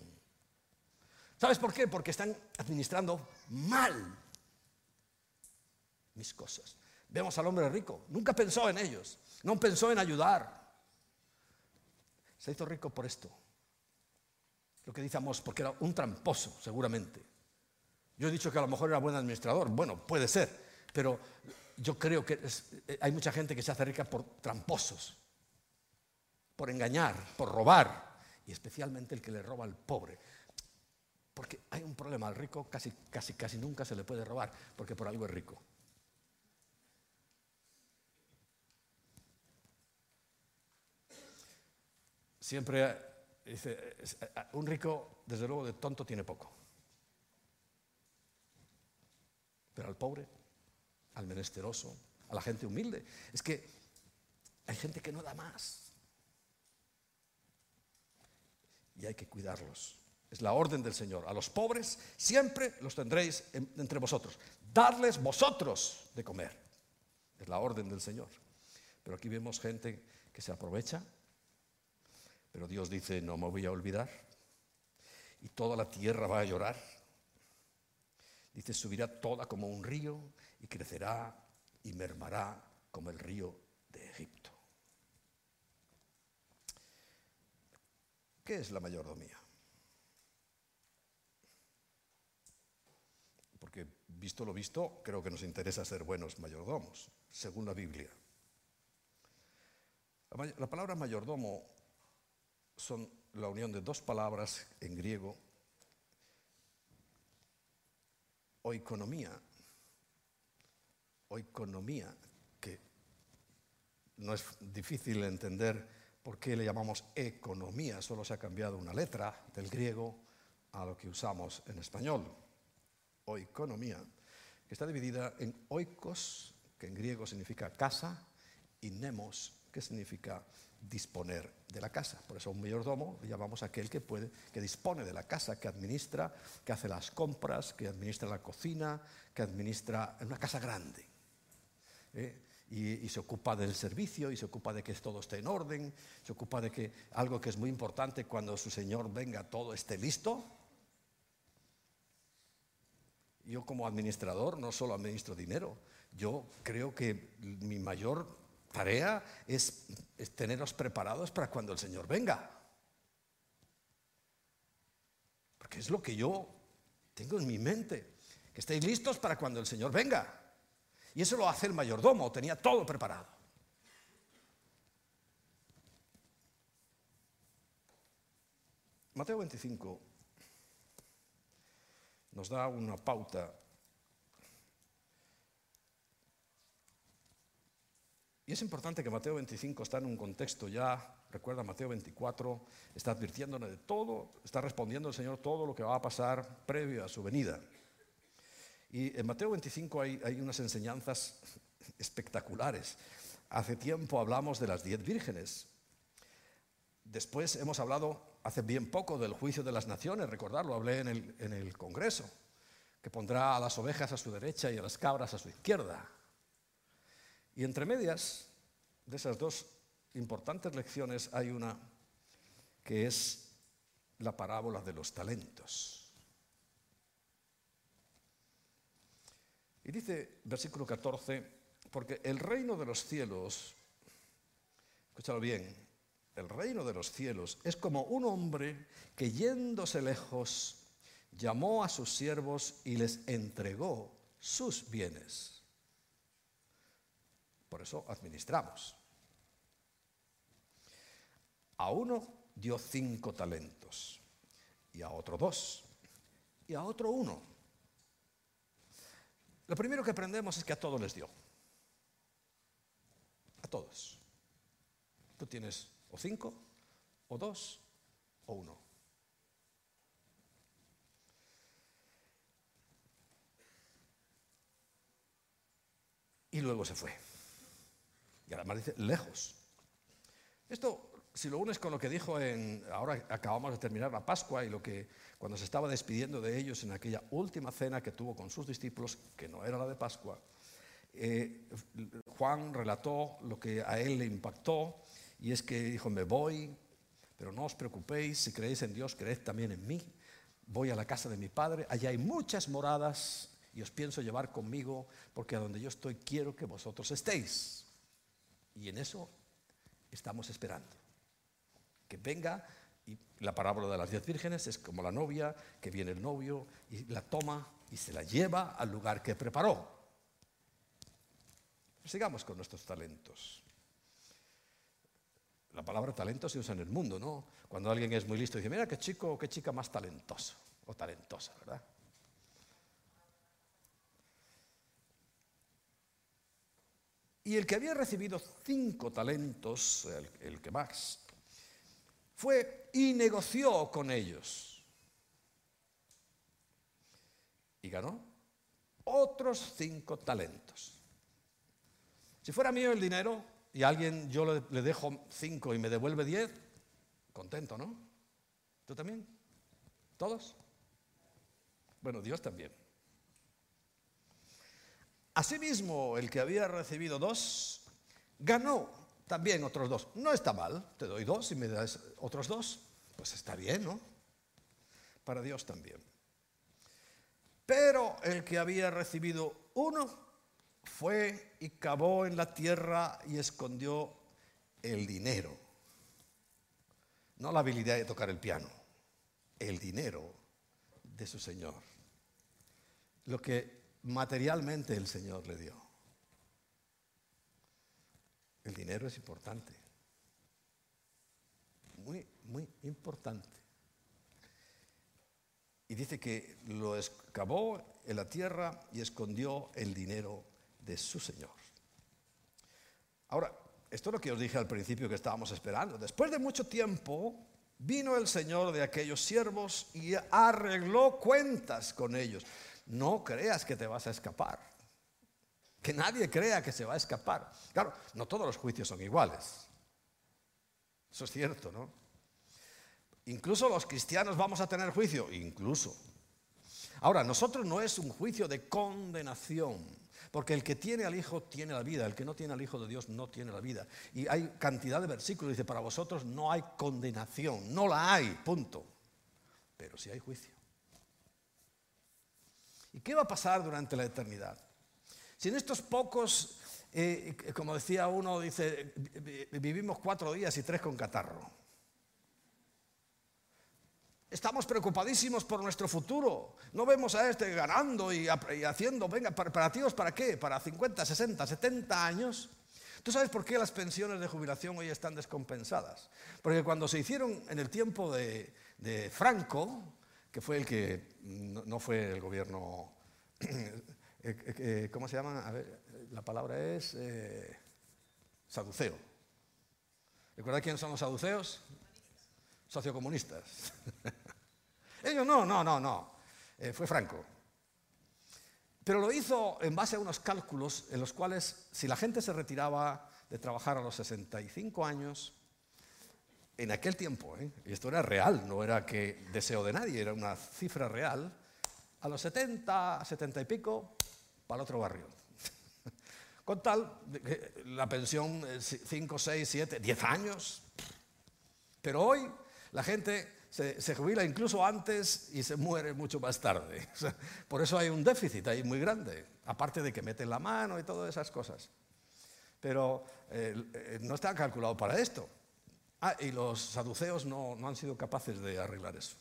¿Sabes por qué? Porque están administrando mal mis cosas. Vemos al hombre rico, nunca pensó en ellos, no pensó en ayudar. Se hizo rico por esto. Lo que dice Amos, porque era un tramposo, seguramente. Yo he dicho que a lo mejor era buen administrador. Bueno, puede ser, pero yo creo que eh, hay mucha gente que se hace rica por tramposos por engañar, por robar, y especialmente el que le roba al pobre. Porque hay un problema, al rico casi, casi, casi nunca se le puede robar, porque por algo es rico. Siempre dice, un rico, desde luego, de tonto tiene poco. Pero al pobre, al menesteroso, a la gente humilde, es que hay gente que no da más y hay que cuidarlos. Es la orden del Señor. A los pobres siempre los tendréis entre vosotros. Dadles vosotros de comer. Es la orden del Señor. Pero aquí vemos gente que se aprovecha. Pero Dios dice, no me voy a olvidar. Y toda la tierra va a llorar. Dice, subirá toda como un río y crecerá y mermará como el río de Egipto. ¿Qué es la mayordomía? Porque visto lo visto, creo que nos interesa ser buenos mayordomos, según la Biblia. La, palabra mayordomo son la unión de dos palabras en griego, oikonomía, oikonomía, que no es difícil entender por qué le llamamos economía, solo se ha cambiado una letra del griego a lo que usamos en español, o economía, que está dividida en oikos, que en griego significa casa, y nemos, que significa disponer de la casa. Por eso un mayordomo le llamamos aquel que puede, que dispone de la casa, que administra, que hace las compras, que administra la cocina, que administra una casa grande. ¿eh? Y, se ocupa del servicio y se ocupa de que todo esté en orden, se ocupa de que algo que es muy importante cuando su Señor venga todo esté listo. Yo como administrador no solo administro dinero, yo creo que mi mayor tarea es, tenernos preparados para cuando el Señor venga. Porque es lo que yo tengo en mi mente, que estéis listos para cuando el Señor venga. Y eso lo hace el mayordomo, tenía todo preparado. Mateo 25 nos da una pauta Y es importante que Mateo 25 está en un contexto ya, recuerda Mateo 24, está advirtiéndole de todo, está respondiendo el Señor todo lo que va a pasar previo a su venida. Y en Mateo 25 hay, hay unas enseñanzas espectaculares. Hace tiempo hablamos de las diez vírgenes. Después hemos hablado hace bien poco del juicio de las naciones, recordarlo, hablé en el, en el Congreso, que pondrá a las ovejas a su derecha y a las cabras a su izquierda. Y entre medias de esas dos importantes lecciones hay una que es la parábola de los talentos. Y dice versículo 14, porque el reino de los cielos, escúchalo bien, el reino de los cielos es como un hombre que yéndose lejos llamó a sus siervos y les entregó sus bienes. Por eso administramos. A uno dio cinco talentos y a otro dos y a otro uno. Lo primero que aprendemos es que a todos les dio. A todos. Tú tienes o cinco, o dos, o uno. Y luego se fue. Y además dice lejos. Esto, si lo unes con lo que dijo en, ahora acabamos de terminar la Pascua y lo que cuando se estaba despidiendo de ellos en aquella última cena que tuvo con sus discípulos, que no era la de Pascua, eh, Juan relató lo que a él le impactó y es que dijo, me voy, pero no os preocupéis, si creéis en Dios, creed también en mí. Voy a la casa de mi padre, allá hay muchas moradas y os pienso llevar conmigo porque a donde yo estoy quiero que vosotros estéis. Y en eso estamos esperando. Que venga, y la parábola de las diez vírgenes es como la novia, que viene el novio y la toma y se la lleva al lugar que preparó. Sigamos con nuestros talentos. La palabra talento se usa en el mundo, ¿no? Cuando alguien es muy listo dice, mira qué chico o qué chica más talentoso o talentosa, ¿verdad? Y el que había recibido cinco talentos, el, que más, fue y negoció con ellos. Y ganó otros cinco talentos. Si fuera mío el dinero y alguien yo le, le dejo cinco y me devuelve diez, contento, ¿no? ¿Tú también? ¿Todos? Bueno, Dios también. Asimismo, el que había recibido dos, ganó también otros dos. No está mal, te doy dos y me das otros dos, pues está bien, ¿no? Para Dios también. Pero el que había recibido uno fue y cavó en la tierra y escondió el dinero. No la habilidad de tocar el piano, el dinero de su Señor. Lo que materialmente el Señor le dio. El dinero es importante. Muy, muy importante. Y dice que lo excavó en la tierra y escondió el dinero de su Señor. Ahora, esto es lo que os dije al principio que estábamos esperando. Después de mucho tiempo, vino el Señor de aquellos siervos y arregló cuentas con ellos. No creas que te vas a escapar. Que nadie crea que se va a escapar. Claro, no todos los juicios son iguales. Eso es cierto, ¿no? Incluso los cristianos vamos a tener juicio, incluso. Ahora, nosotros no es un juicio de condenación, porque el que tiene al Hijo tiene la vida, el que no tiene al Hijo de Dios no tiene la vida. Y hay cantidad de versículos, dice, para vosotros no hay condenación, no la hay, punto. Pero sí hay juicio. ¿Y qué va a pasar durante la eternidad? Si en estos pocos, eh, como decía uno, dice, vivimos cuatro días y tres con catarro. Estamos preocupadísimos por nuestro futuro. No vemos a este ganando y, haciendo, venga, preparativos para qué? Para 50, 60, 70 años. ¿Tú sabes por qué las pensiones de jubilación hoy están descompensadas? Porque cuando se hicieron en el tiempo de, Franco, que fue el que no, fue el gobierno, eh, eh, eh, ¿cómo se llama? A ver, la palabra es saduceo. ¿Recuerda quiénes son los saduceos? Sociocomunistas. <laughs> Ellos no, no, no, no. Fue Franco. Pero lo hizo en base a unos cálculos en los cuales si la gente se retiraba de trabajar a los 65 años, en aquel tiempo, y esto era real, no era que deseo de nadie, era una cifra real, a los 70, 70 y pico, para otro barrio. Con tal, la pensión 5, 6, 7, 10 años. Pero hoy la gente se, jubila incluso antes y se muere mucho más tarde. <laughs> por eso hay un déficit ahí muy grande, aparte de que meten la mano y todas esas cosas. Pero eh, eh, no está calculado para esto. Ah, y los saduceos no, no han sido capaces de arreglar eso.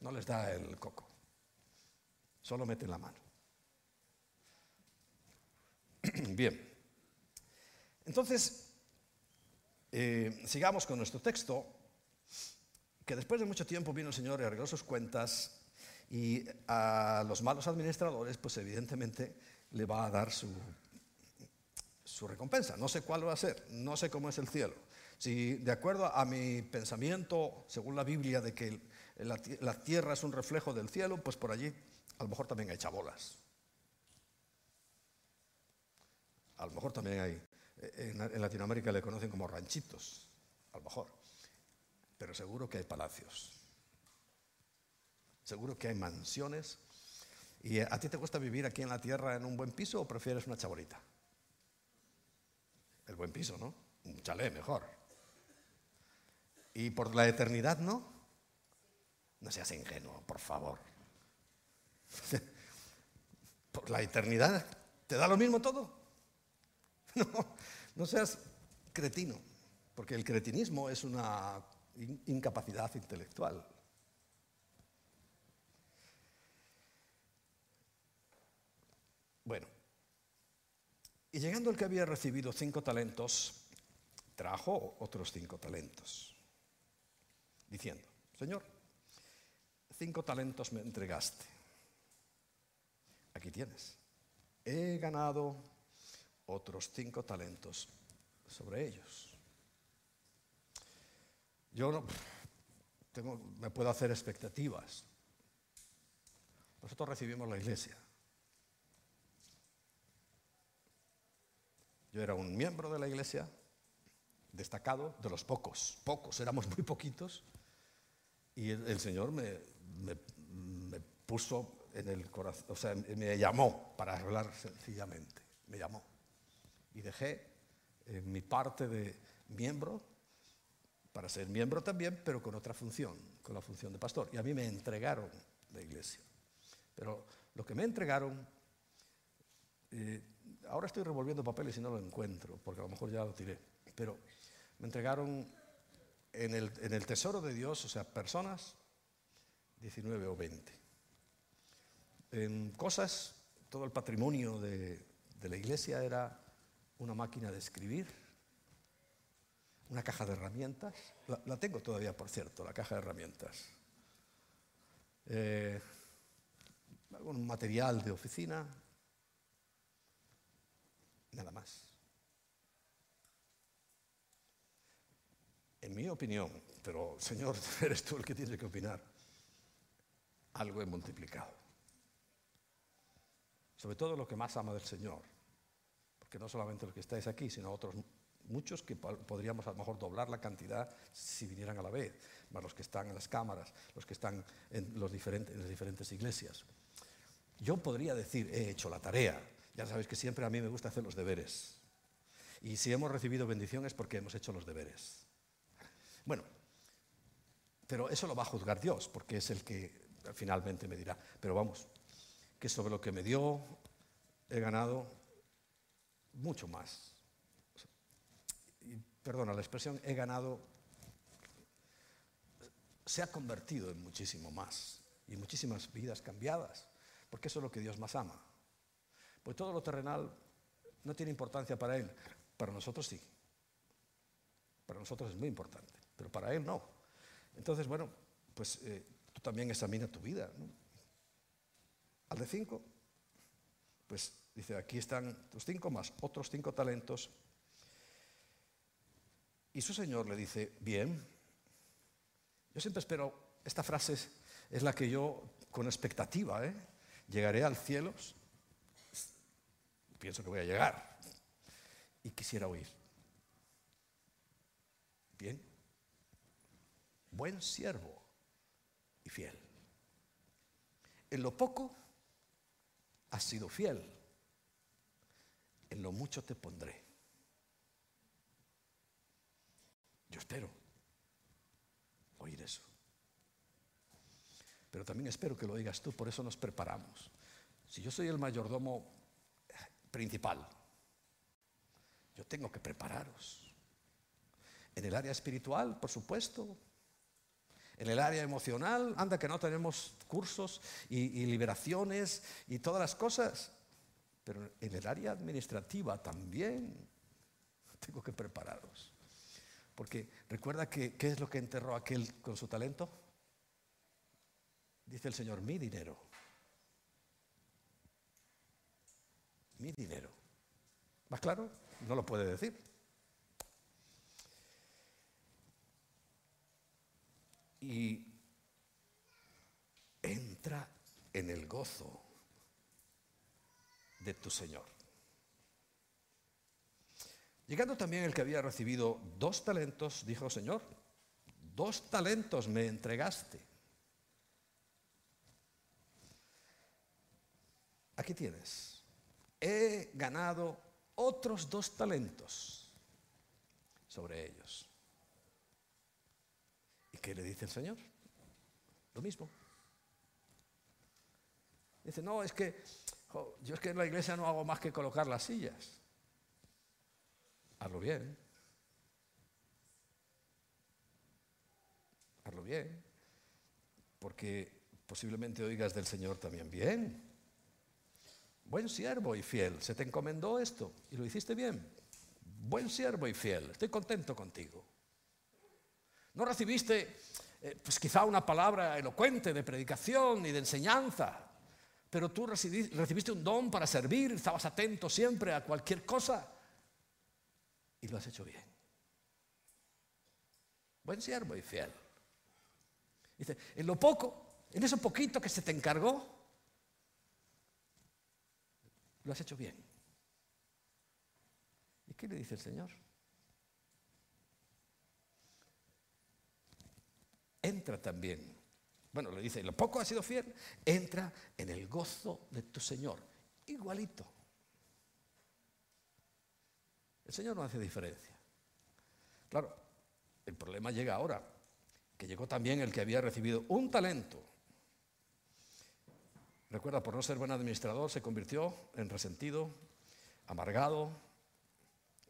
No les da el coco. Solo meten la mano. <clears throat> Bien. Entonces, eh, sigamos con nuestro texto que después de mucho tiempo vino el Señor y arregló sus cuentas y a los malos administradores, pues evidentemente le va a dar su, su recompensa. No sé cuál va a ser, no sé cómo es el cielo. Si de acuerdo a mi pensamiento, según la Biblia, de que la, tierra es un reflejo del cielo, pues por allí a lo mejor también hay chabolas. A lo mejor también hay, en Latinoamérica le conocen como ranchitos, a lo mejor pero seguro que hay palacios. Seguro que hay mansiones. ¿Y a ti te gusta vivir aquí en la tierra en un buen piso o prefieres una chabolita? El buen piso, ¿no? Un chalet mejor. ¿Y por la eternidad no? No seas ingenuo, por favor. <laughs> ¿Por la eternidad te da lo mismo todo? <laughs> No, no seas cretino, porque el cretinismo es una incapacidad intelectual. Bueno, y llegando el que había recibido cinco talentos, trajo otros cinco talentos, diciendo, Señor, cinco talentos me entregaste, aquí tienes, he ganado otros cinco talentos sobre ellos. Yo me puedo hacer expectativas. Nosotros recibimos la iglesia. Yo era un miembro de la iglesia, destacado, de los pocos, pocos, éramos muy poquitos, y el, Señor me, puso en el corazón, o sea, me llamó para hablar sencillamente, me llamó. Y dejé eh, mi parte de miembro para ser miembro también, pero con otra función, con la función de pastor. Y a mí me entregaron la iglesia. Pero lo que me entregaron, eh, ahora estoy revolviendo papeles y no lo encuentro, porque a lo mejor ya lo tiré, pero me entregaron en el, en el tesoro de Dios, o sea, personas, 19 o 20. En cosas, todo el patrimonio de, de la iglesia era una máquina de escribir, una caja de herramientas. La, tengo todavía, por cierto, la caja de herramientas. Eh, algún material de oficina. Nada más. en mi opinión, pero Señor, <laughs> eres tú el que tiene que opinar, algo he multiplicado. Sobre todo lo que más ama del Señor, porque no solamente los que estáis aquí, sino otros muchos que podríamos a lo mejor doblar la cantidad si vinieran a la vez, más los que están en las cámaras, los que están en, las diferentes iglesias. Yo podría decir, he hecho la tarea. Ya sabéis que siempre a mí me gusta hacer los deberes. Y si hemos recibido bendiciones porque hemos hecho los deberes. Bueno, pero eso lo va a juzgar Dios, porque es el que finalmente me dirá. Pero vamos, que sobre lo que me dio he ganado mucho más. Y, perdona la expresión, he ganado, se ha convertido en muchísimo más y muchísimas vidas cambiadas porque eso es lo que Dios más ama. Pues todo lo terrenal no tiene importancia para Él, para nosotros sí. Para nosotros es muy importante, pero para Él no. Entonces, bueno, pues eh, tú también examina tu vida. Al de cinco, pues dice, aquí están tus cinco más otros cinco talentos. Y su Señor le dice, bien, yo siempre espero, esta frase es la que yo, con expectativa, ¿eh? llegaré al cielo, pienso que voy a llegar, y quisiera oír. Bien, buen siervo y fiel. En lo poco has sido fiel, en lo mucho te pondré. Yo espero oír eso. Pero también espero que lo digas tú, por eso nos preparamos. Si yo soy el mayordomo principal, yo tengo que prepararos. En el área espiritual, por supuesto. En el área emocional, anda que no tenemos cursos y, liberaciones y todas las cosas. Pero en el área administrativa también <laughs> tengo que prepararos. Porque recuerda que, ¿qué es lo que enterró aquel con su talento? Dice el Señor, mi dinero. Mi dinero. ¿Más claro? No lo puede decir. Y entra en el gozo de tu Señor. Llegando también el que había recibido dos talentos, dijo, Señor, dos talentos me entregaste. aquí tienes, he ganado otros dos talentos sobre ellos. ¿Y qué le dice el Señor? Lo mismo. Dice, no, es que yo es que en la iglesia no hago más que colocar las sillas. Hazlo bien. Hazlo bien. Porque posiblemente oigas del Señor también bien. Buen siervo y fiel, se te encomendó esto y lo hiciste bien. Buen siervo y fiel, estoy contento contigo. No recibiste, eh, pues quizá una palabra elocuente de predicación y de enseñanza, pero tú recibiste un don para servir, estabas atento siempre a cualquier cosa y lo has hecho bien. Buen siervo y fiel. Dice, en lo poco, en eso poquito que se te encargó, lo has hecho bien. ¿Y qué le dice el Señor? Entra también. Bueno, le dice, lo poco ha sido fiel, entra en el gozo de tu Señor. Igualito. El Señor no hace diferencia. Claro, el problema llega ahora, que llegó también el que había recibido un talento. Recuerda, por no ser buen administrador, se convirtió en resentido, amargado,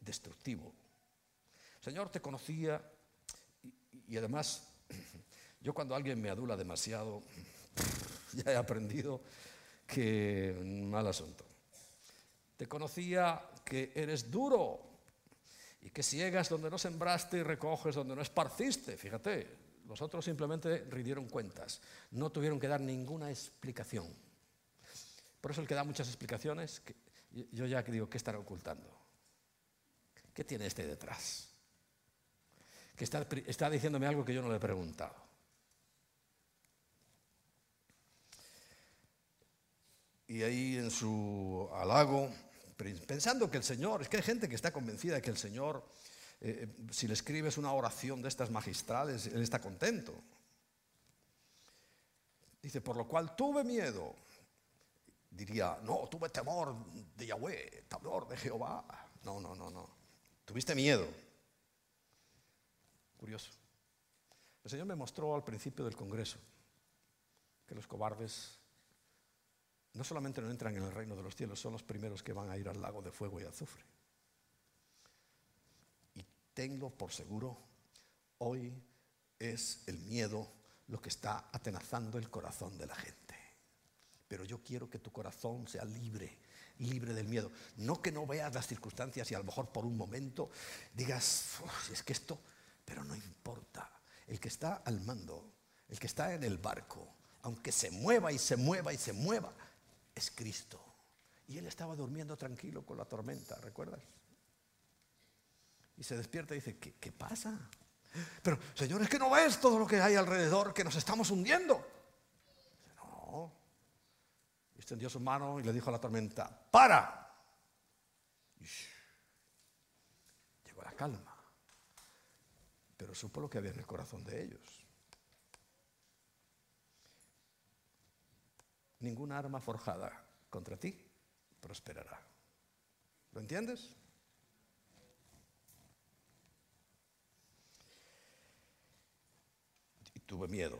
destructivo. Señor, te conocía y, además, yo cuando alguien me adula demasiado, <laughs> ya he aprendido que mal asunto. Te conocía que eres duro y que ciegas donde no sembraste y recoges donde no esparciste. Fíjate, los otros simplemente rindieron cuentas, no tuvieron que dar ninguna explicación. Por eso el que da muchas explicaciones, yo ya digo, ¿qué estará ocultando? ¿Qué tiene este detrás? que está, está diciéndome algo que yo no le he preguntado. Y ahí en su halago, pensando que el Señor, es que hay gente que está convencida de que el Señor, eh, eh, si le escribes una oración de estas magistrales, Él está contento. Dice, por lo cual tuve miedo. Diría, no, tuve temor de Yahweh, temor de Jehová. No, no, no, no. Tuviste miedo. Curioso. El Señor me mostró al principio del Congreso que los cobardes no solamente no entran en el reino de los cielos, son los primeros que van a ir al lago de fuego y azufre. Y tengo por seguro, hoy es el miedo lo que está atenazando el corazón de la gente. Pero yo quiero que tu corazón sea libre, libre del miedo. No que no veas las circunstancias y a lo mejor por un momento digas, es que esto, pero no importa. El que está al mando, el que está en el barco, aunque se mueva y se mueva y se mueva, es Cristo. Y él estaba durmiendo tranquilo con la tormenta, ¿recuerdas? Y se despierta y dice, ¿qué, pasa? Pero, Señor, es que no ves todo lo que hay alrededor, que nos estamos hundiendo. No. Y extendió su mano y le dijo a la tormenta, para. llegó la calma. Pero supo lo que había en el corazón de ellos. Ninguna arma forjada contra ti prosperará. ¿Lo entiendes? Y tuve miedo,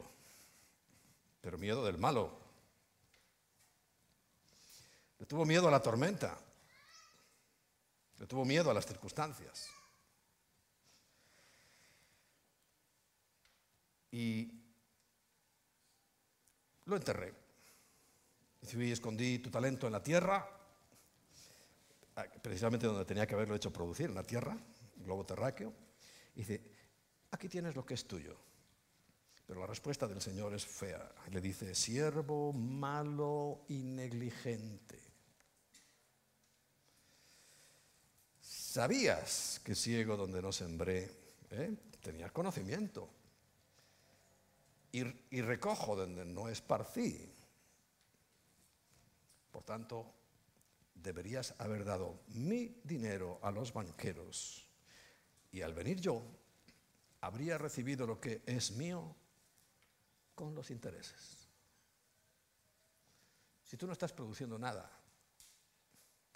pero miedo del malo. Le tuvo miedo a la tormenta, le tuvo miedo a las circunstancias. Y lo enterré. Y escondí tu talento en la tierra, ah, precisamente donde tenía que haberlo hecho producir, en la tierra, globo terráqueo. Y dice, aquí tienes lo que es tuyo. Pero la respuesta del Señor es fea. Le dice, siervo malo y negligente. Sabías que ciego donde no sembré, ¿eh? tenías conocimiento. Y, y recojo donde no esparcí. Por tanto, deberías haber dado mi dinero a los banqueros y al venir yo, habría recibido lo que es mío con los intereses. Si tú no estás produciendo nada,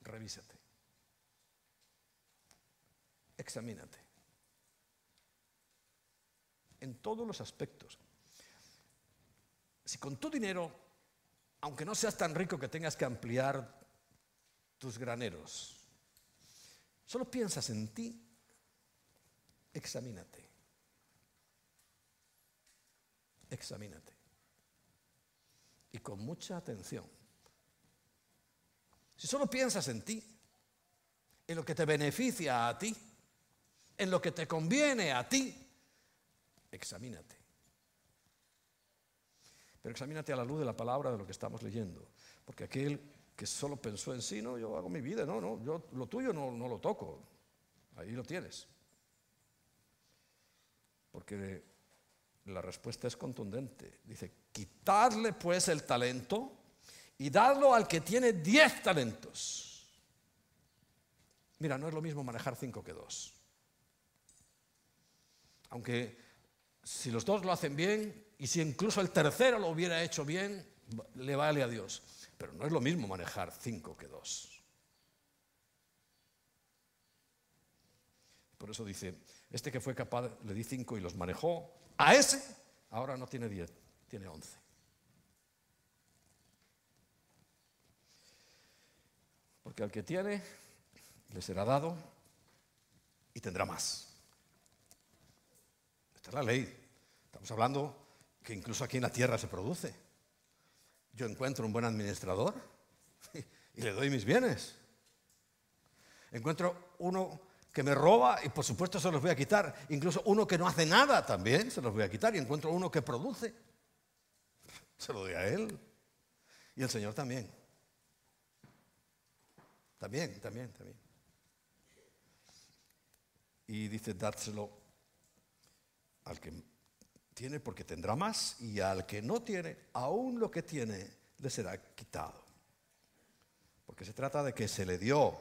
revísate. Examínate. En todos los aspectos. Si con tu dinero aunque no seas tan rico que tengas que ampliar tus graneros, solo piensas en ti, examínate. Examínate. Y con mucha atención. Si solo piensas en ti, en lo que te beneficia a ti, en lo que te conviene a ti, examínate. Pero examínate a la luz de la palabra de lo que estamos leyendo. Porque aquel que solo pensó en sí, no, yo hago mi vida, no, no, yo lo tuyo no, no lo toco. Ahí lo tienes. Porque la respuesta es contundente. Dice, quitarle pues el talento y darlo al que tiene diez talentos. Mira, no es lo mismo manejar cinco que dos. Aunque si los dos lo hacen bien, y si incluso el tercero lo hubiera hecho bien, le vale a Dios. Pero no es lo mismo manejar cinco que dos. Por eso dice, este que fue capaz, le di cinco y los manejó, a ese ahora no tiene diez, tiene once. Porque al que tiene, le será dado y tendrá más. Esta es la ley. Estamos hablando que incluso aquí en la tierra se produce. Yo encuentro un buen administrador y le doy mis bienes. Encuentro uno que me roba y por supuesto se los voy a quitar. Incluso uno que no hace nada también se los voy a quitar. Y encuentro uno que produce. Se lo doy a él. Y el Señor también. También, también, también. Y dice, dárselo al que tiene porque tendrá más y al que no tiene, aún lo que tiene le será quitado. Porque se trata de que se le dio,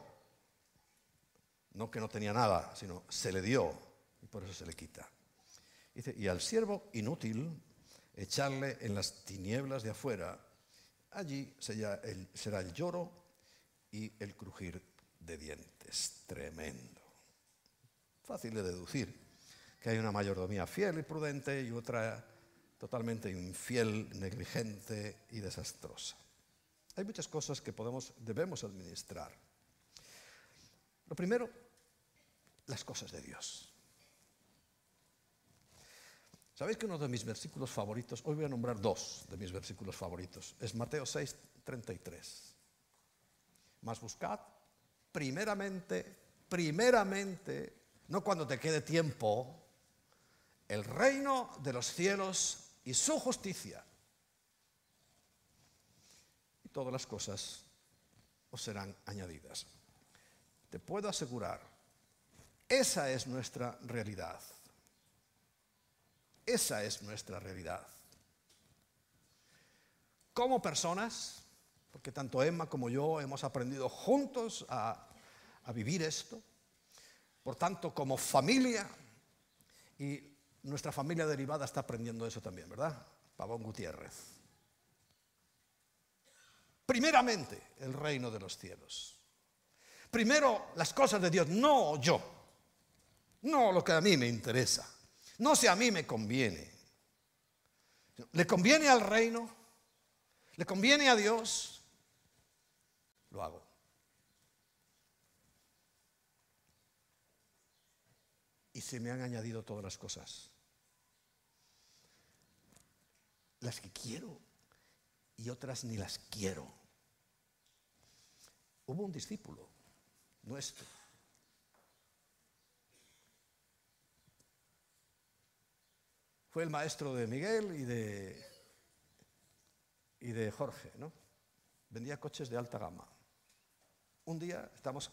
no que no tenía nada, sino se le dio y por eso se le quita. Dice, y al siervo inútil echarle en las tinieblas de afuera, allí será el, será el lloro y el crujir de dientes. Tremendo. Fácil de deducir que hay una mayordomía fiel y prudente y otra totalmente infiel, negligente y desastrosa. Hay muchas cosas que podemos, debemos administrar. Lo primero, las cosas de Dios. ¿Sabéis que uno de mis versículos favoritos, hoy voy a nombrar dos de mis versículos favoritos, es Mateo 6, 33. Más buscad primeramente, primeramente, no cuando te quede tiempo, el reino de los cielos y su justicia. Y todas las cosas os serán añadidas. Te puedo asegurar, esa es nuestra realidad. Esa es nuestra realidad. Como personas, porque tanto Emma como yo hemos aprendido juntos a, vivir esto, por tanto como familia, y nuestra familia derivada está aprendiendo eso también, ¿verdad? Pavón Gutiérrez. Primeramente, el reino de los cielos. Primero, las cosas de Dios, no yo. No lo que a mí me interesa. No si a mí me conviene. ¿Le conviene al reino? ¿Le conviene a Dios? Lo hago. Y se me han añadido todas las cosas las que quiero y otras ni las quiero. Hubo un discípulo nuestro. Fue el maestro de Miguel y de, y de Jorge, ¿no? Vendía coches de alta gama. Un día estamos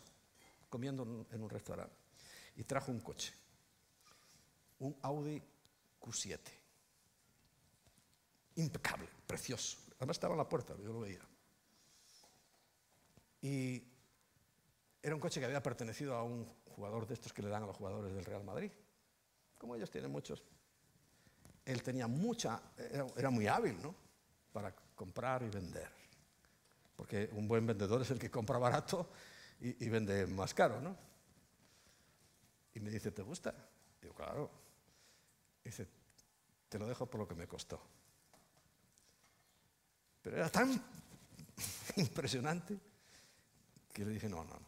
comiendo en un restaurante y trajo un coche, un Audi Q7 impecable, precioso. Además estaba en la puerta, yo lo veía. Y era un coche que había pertenecido a un jugador de estos que le dan a los jugadores del Real Madrid. Como ellos tienen muchos. Él tenía mucha, era, muy hábil, ¿no? Para comprar y vender. Porque un buen vendedor es el que compra barato y, y vende más caro, ¿no? Y me dice, ¿te gusta? Digo, claro. dice, te lo dejo por lo que me costó. Pero era tan <laughs> impresionante que le dije, no, no, no.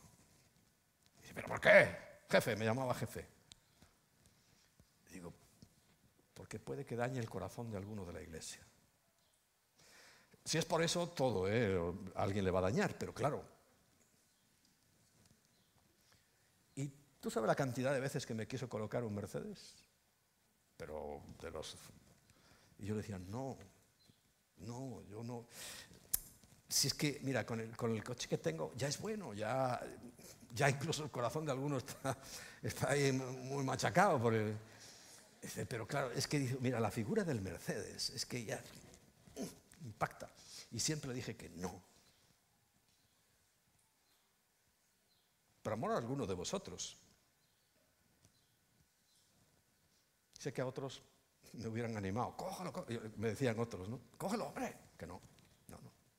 Dice, ¿pero por qué? Jefe, me llamaba jefe. Digo, porque puede que dañe el corazón de alguno de la iglesia. Si es por eso, todo, ¿eh? alguien le va a dañar, pero claro. ¿Y tú sabes la cantidad de veces que me quiso colocar un Mercedes? Pero de los... Y yo le decía, no, Si es que, mira, con el, coche que tengo ya es bueno, ya, ya incluso el corazón de algunos <laughs> está, ahí muy machacado por el... Pero claro, es que, mira, la figura del Mercedes es que ya impacta. Y siempre dije que no. Por amor a alguno de vosotros. Sé que a otros me hubieran animado. Cógelo, me decían otros, ¿no? Cógelo, hombre. Que no,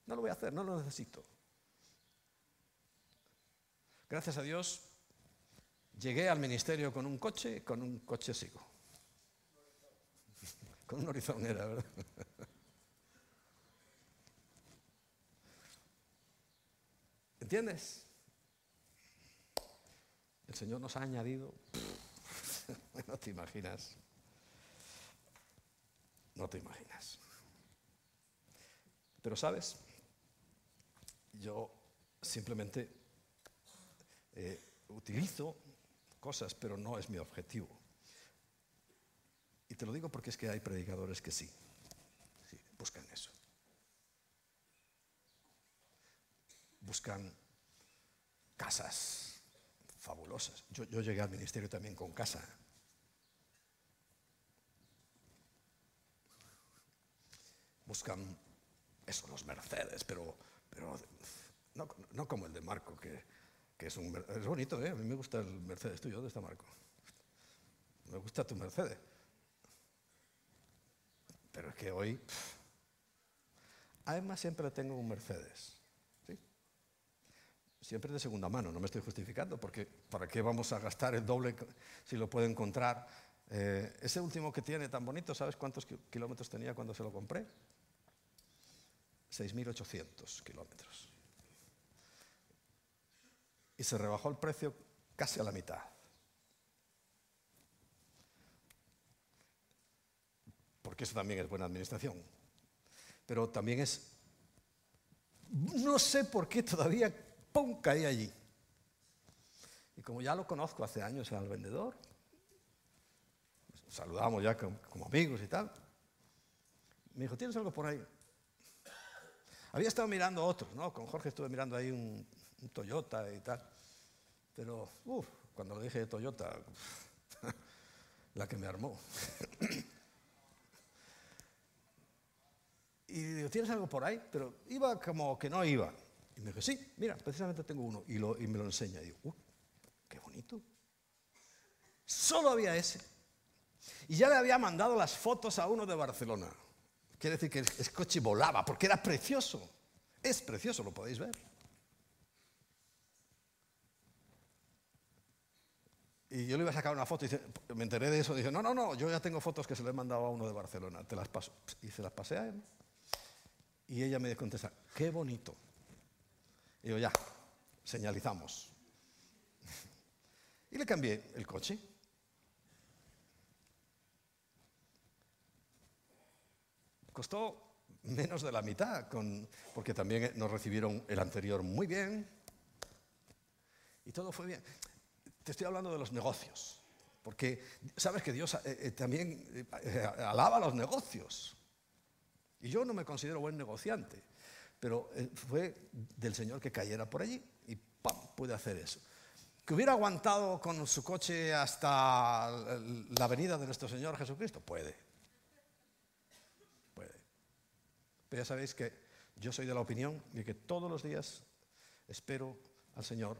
no, lo voy a hacer, no lo necesito. Gracias a Dios, llegué al ministerio con un coche, con un coche sigo. <laughs> con un horizon era, ¿verdad? <laughs> ¿Entiendes? El Señor nos ha añadido, <laughs> no te imaginas. No te imaginas. Pero sabes, yo simplemente eh, utilizo cosas, pero no es mi objetivo. Y te lo digo porque es que hay predicadores que sí, sí buscan eso. Buscan casas fabulosas. Yo, yo llegué al ministerio también con casa. Buscan eso, los Mercedes, pero pero no, no como el de Marco, que, que es un es bonito, ¿eh? a mí me gusta el Mercedes tuyo, ¿dónde está Marco? Me gusta tu Mercedes. Pero es que hoy, además siempre tengo un Mercedes. ¿sí? Siempre de segunda mano, no me estoy justificando, porque ¿para qué vamos a gastar el doble si lo puedo encontrar? Eh, ese último que tiene tan bonito, ¿sabes cuántos kilómetros tenía cuando se lo compré? 6.800 kilómetros. Y se rebajó el precio casi a la mitad. Porque eso también es buena administración. Pero también es, no sé por qué todavía, ¡pum!, caí allí. Y como ya lo conozco hace años al vendedor, saludamos ya como amigos y tal, me dijo, ¿tienes algo por ahí? Había estado mirando otros, ¿no? Con Jorge estuve mirando ahí un, Toyota y tal. Pero, uff, cuando le dije de Toyota, <laughs> la que me armó. <coughs> y digo, ¿tienes algo por ahí? Pero iba como que no iba. Y me dijo, sí, mira, precisamente tengo uno. Y, y me lo enseña. Y digo, uff, qué bonito. Solo había ese. Y ya le había mandado las fotos a uno de Barcelona. Quiere decir que el coche volaba porque era precioso. Es precioso, lo podéis ver. Y yo le iba a sacar una foto y me enteré de eso. Dije, no, no, no, yo ya tengo fotos que se le he mandado a uno de Barcelona, te las paso. Y se las pasé a él. Y ella me contesta, qué bonito. Y yo, ya, señalizamos. <laughs> Y le cambié el coche. Costó menos de la mitad, porque también nos recibieron el anterior muy bien y todo fue bien. Te estoy hablando de los negocios, porque sabes que Dios eh, eh, también eh, alaba los negocios. Y yo no me considero buen negociante, pero fue del Señor que cayera por allí y ¡pam! pude hacer eso. Que hubiera aguantado con su coche hasta la venida de nuestro Señor Jesucristo, puede. Pero ya sabéis que yo soy de la opinión de que todos los días espero al Señor,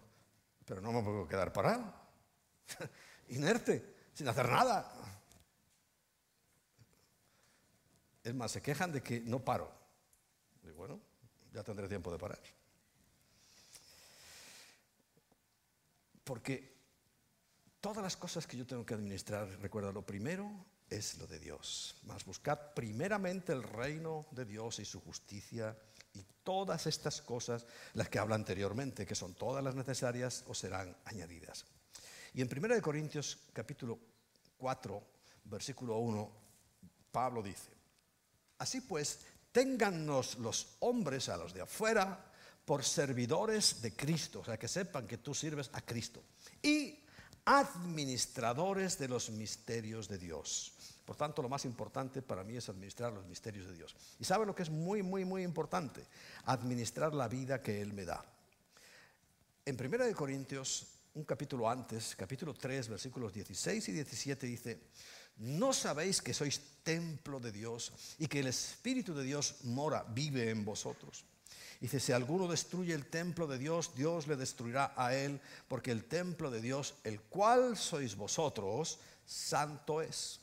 pero no me puedo quedar parado, <laughs> inerte, sin hacer nada. Es más, se quejan de que no paro. Bueno, ya tendré tiempo de parar. Porque todas las cosas que yo tengo que administrar, recuerda, lo primero es lo de Dios. Mas buscad primeramente el reino de Dios y su justicia y todas estas cosas, las que habla anteriormente, que son todas las necesarias, os serán añadidas. Y en 1 Corintios capítulo 4, versículo 1, Pablo dice, así pues, téngannos los hombres a los de afuera por servidores de Cristo, o sea, que sepan que tú sirves a Cristo. Y administradores de los misterios de Dios. Por tanto, lo más importante para mí es administrar los misterios de Dios. ¿Y sabe lo que es muy, muy, muy importante? Administrar la vida que Él me da. En 1 Corintios, un capítulo antes, capítulo 3, versículos 16 y 17 dice, ¿no sabéis que sois templo de Dios y que el Espíritu de Dios mora, vive en vosotros? Dice, si alguno destruye el templo de Dios, Dios le destruirá a él, porque el templo de Dios, el cual sois vosotros, santo es.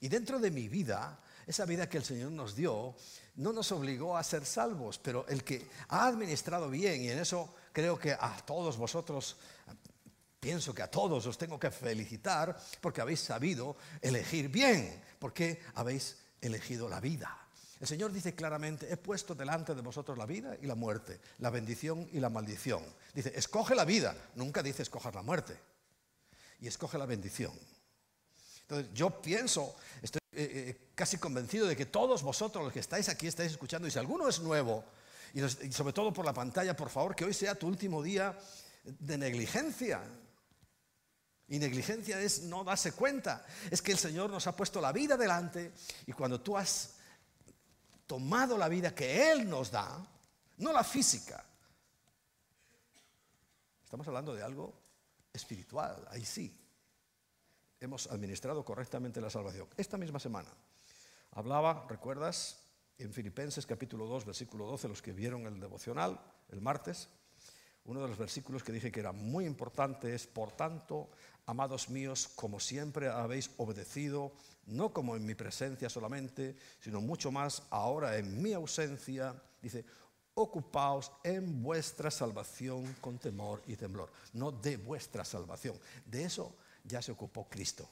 Y dentro de mi vida, esa vida que el Señor nos dio, no nos obligó a ser salvos, pero el que ha administrado bien, y en eso creo que a todos vosotros, pienso que a todos os tengo que felicitar, porque habéis sabido elegir bien, porque habéis elegido la vida. El Señor dice claramente, he puesto delante de vosotros la vida y la muerte, la bendición y la maldición. Dice, escoge la vida, nunca dice escojas la muerte. Y escoge la bendición. Entonces, yo pienso, estoy eh, eh, casi convencido de que todos vosotros los que estáis aquí estáis escuchando, y si alguno es nuevo, y, sobre todo por la pantalla, por favor, que hoy sea tu último día de negligencia. Y negligencia es no darse cuenta. Es que el Señor nos ha puesto la vida delante y cuando tú has tomado la vida que Él nos da, no la física, estamos hablando de algo espiritual, ahí sí hemos administrado correctamente la salvación. Esta misma semana hablaba, ¿recuerdas? en Filipenses capítulo 2, versículo 12, los que vieron el devocional el martes, uno de los versículos que dije que era muy importante es, por tanto, amados míos, como siempre habéis obedecido, no como en mi presencia solamente, sino mucho más ahora en mi ausencia, dice, ocupaos en vuestra salvación con temor y temblor, no de vuestra salvación. De eso ya se ocupó Cristo.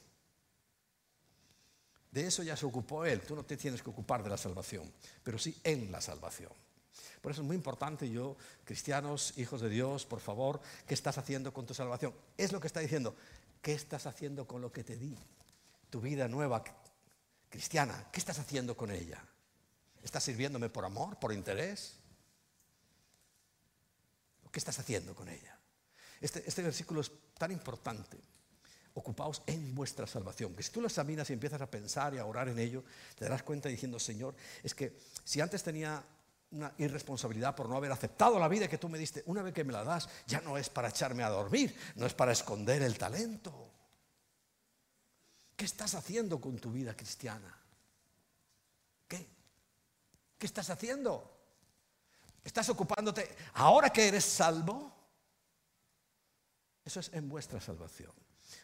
De eso ya se ocupó Él. Tú no te tienes que ocupar de la salvación, pero sí en la salvación. Por eso es muy importante yo, cristianos, hijos de Dios, por favor, ¿qué estás haciendo con tu salvación? Es lo que está diciendo. ¿Qué estás haciendo con lo que te di? Tu vida nueva cristiana, ¿qué estás haciendo con ella? ¿Estás sirviéndome por amor, por interés? ¿Qué estás haciendo con ella? Este, este versículo es tan importante ocupaos en vuestra salvación. Que si tú lo examinas y empiezas a pensar y a orar en ello, te darás cuenta diciendo, Señor, es que si antes tenía una irresponsabilidad por no haber aceptado la vida que tú me diste, una vez que me la das, ya no es para echarme a dormir, no es para esconder el talento. ¿Qué estás haciendo con tu vida cristiana? ¿Qué? ¿Qué estás haciendo? ¿Estás ocupándote ahora que eres salvo? Eso es en vuestra salvación.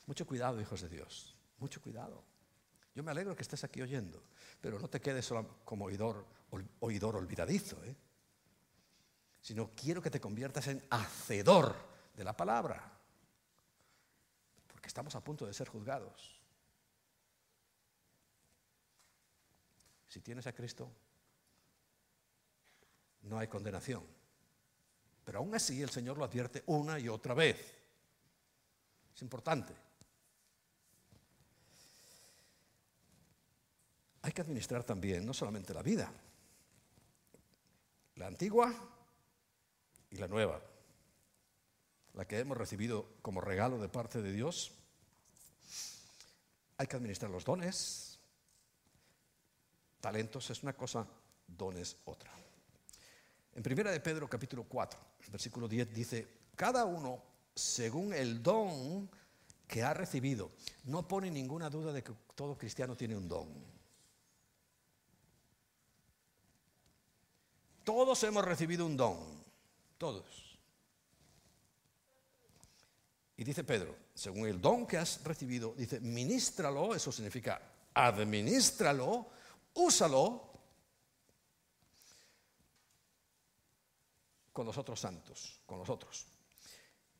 Mucho cuidado, hijos de Dios. Mucho cuidado. Yo me alegro que estés aquí oyendo, pero no te quedes solo como oidor, oidor olvidadizo, ¿eh? sino quiero que te conviertas en hacedor de la palabra, porque estamos a punto de ser juzgados. Si tienes a Cristo, no hay condenación. Pero aún así el Señor lo advierte una y otra vez. Es importante. Hay que administrar también no solamente la vida, la antigua y la nueva, la que hemos recibido como regalo de parte de Dios. Hay que administrar los dones. Talentos es una cosa, dones otra. En primera de Pedro capítulo 4, versículo 10 dice, cada uno según el don que ha recibido. No pone ninguna duda de que todo cristiano tiene un don. Todos hemos recibido un don, todos. Y dice Pedro, según el don que has recibido, dice, ministralo, eso significa administralo, úsalo con los otros santos, con los otros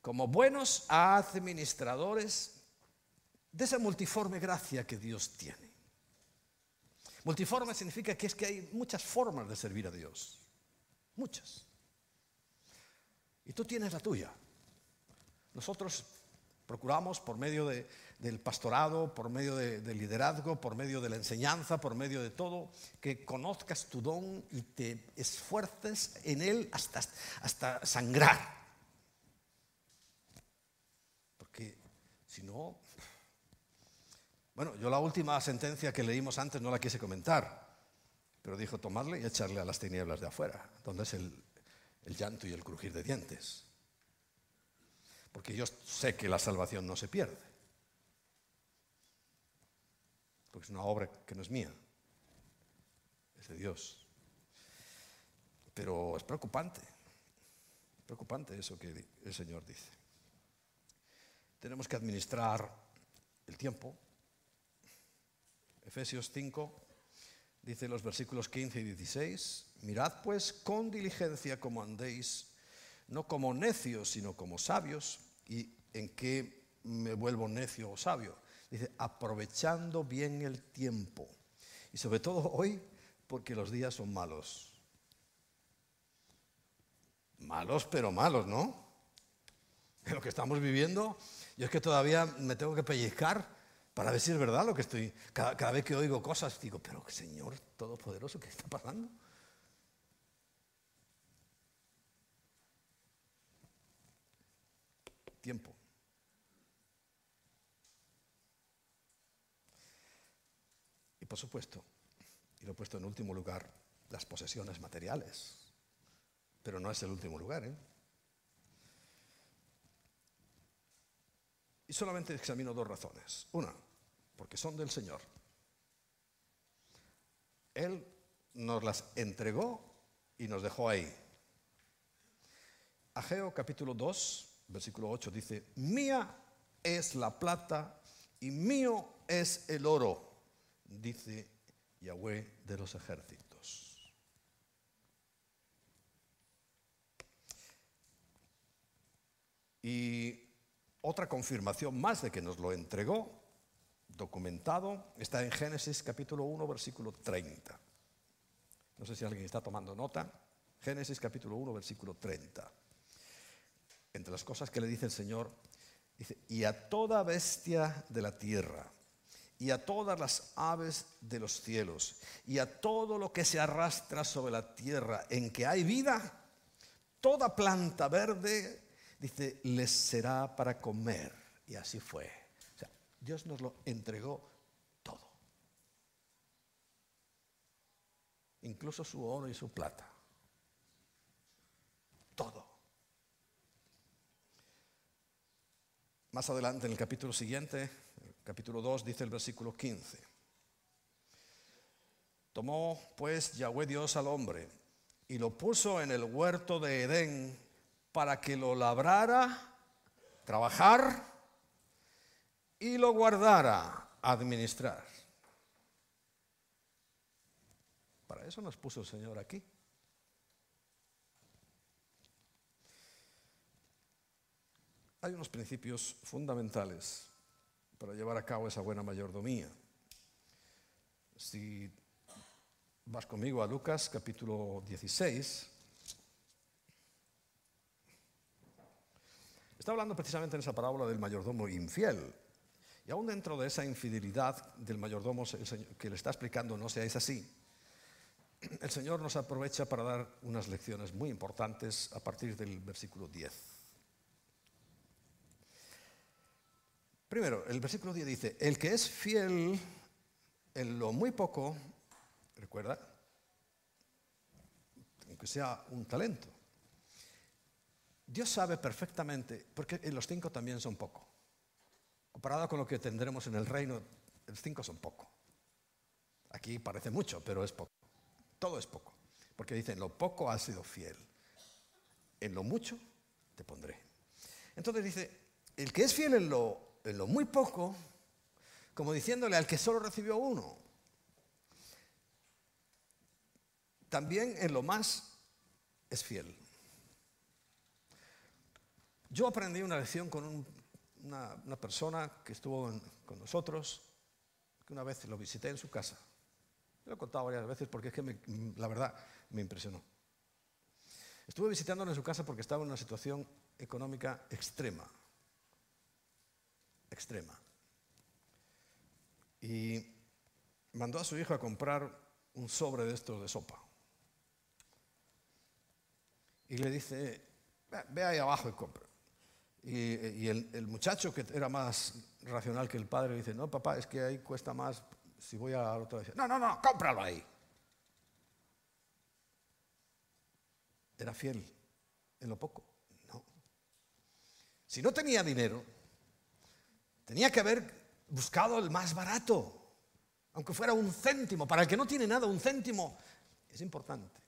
como buenos administradores de esa multiforme gracia que Dios tiene. Multiforme significa que es que hay muchas formas de servir a Dios. Muchas. Y tú tienes la tuya. Nosotros procuramos por medio del pastorado, por medio del liderazgo, por medio de la enseñanza, por medio de todo, que conozcas tu don y te esfuerces en él hasta, hasta sangrar. Si no, bueno, yo la última sentencia que leímos antes no la quise comentar, pero dijo tomarle y echarle a las tinieblas de afuera, donde es el, el llanto y el crujir de dientes. Porque yo sé que la salvación no se pierde, porque es una obra que no es mía, es de Dios. Pero es preocupante, preocupante eso que el Señor dice tenemos que administrar el tiempo. Efesios 5 dice los versículos 15 y 16, mirad pues con diligencia como andéis, no como necios, sino como sabios. ¿Y en qué me vuelvo necio o sabio? Dice, aprovechando bien el tiempo. Y sobre todo hoy, porque los días son malos. Malos, pero malos, ¿no? En lo que estamos viviendo yo es que todavía me tengo que pellizcar para ver si es verdad lo que estoy. Cada, vez que oigo cosas, digo, pero Señor Todopoderoso, ¿qué está pasando? Tiempo. Por supuesto, y lo he puesto en último lugar, las posesiones materiales. Pero no es el último lugar, ¿eh? Y solamente examino dos razones. Una, porque son del Señor. Él nos las entregó y nos dejó ahí. Ageo capítulo 2, versículo 8 dice, mía es la plata y mío es el oro, dice Yahweh de los ejércitos. Y otra confirmación más de que nos lo entregó, documentado, está en Génesis capítulo 1, versículo 30. No sé si alguien está tomando nota. Génesis capítulo 1, versículo 30. Entre las cosas que le dice el Señor, dice, y a toda bestia de la tierra, y a todas las aves de los cielos, y a todo lo que se arrastra sobre la tierra en que hay vida, toda planta verde dice, les será para comer. Y así fue. O sea, Dios nos lo entregó todo. Incluso su oro y su plata. Todo. Más adelante, en el capítulo siguiente, capítulo 2, dice el versículo 15. Tomó pues Yahweh Dios al hombre y lo puso en el huerto de Edén para que lo labrara, trabajar y lo guardara, administrar. Para eso nos puso el Señor aquí. Hay unos principios fundamentales para llevar a cabo esa buena mayordomía. Si vas conmigo a Lucas capítulo 16, Está hablando precisamente en esa parábola del mayordomo infiel. Y aún dentro de esa infidelidad del mayordomo que le está explicando no seáis así, el Señor nos aprovecha para dar unas lecciones muy importantes a partir del versículo 10. Primero, el versículo 10 dice, el que es fiel en lo muy poco, recuerda, aunque sea un talento, Dios sabe perfectamente, porque los cinco también son poco. Comparado con lo que tendremos en el reino, los cinco son poco. Aquí parece mucho, pero es poco. Todo es poco. Porque dicen, lo poco has sido fiel. En lo mucho te pondré. Entonces dice, el que es fiel en lo, en lo muy poco, como diciéndole al que solo recibió uno, también en lo más es fiel. Yo aprendí una lección con una, persona que estuvo con nosotros, que una vez lo visité en su casa. Lo he contado varias veces porque es que la verdad me impresionó. Estuve visitándolo en su casa porque estaba en una situación económica extrema. Extrema. Y mandó a su hijo a comprar un sobre de estos de sopa. Y le dice, ve ahí abajo y compra. Y, el, muchacho que era más racional que el padre dice, no, papá, es que ahí cuesta más si voy a la otra vez. No, no, no, cómpralo ahí. Era fiel en lo poco. No. Si no tenía dinero, tenía que haber buscado el más barato, aunque fuera un céntimo. Para el que no tiene nada, un céntimo es importante.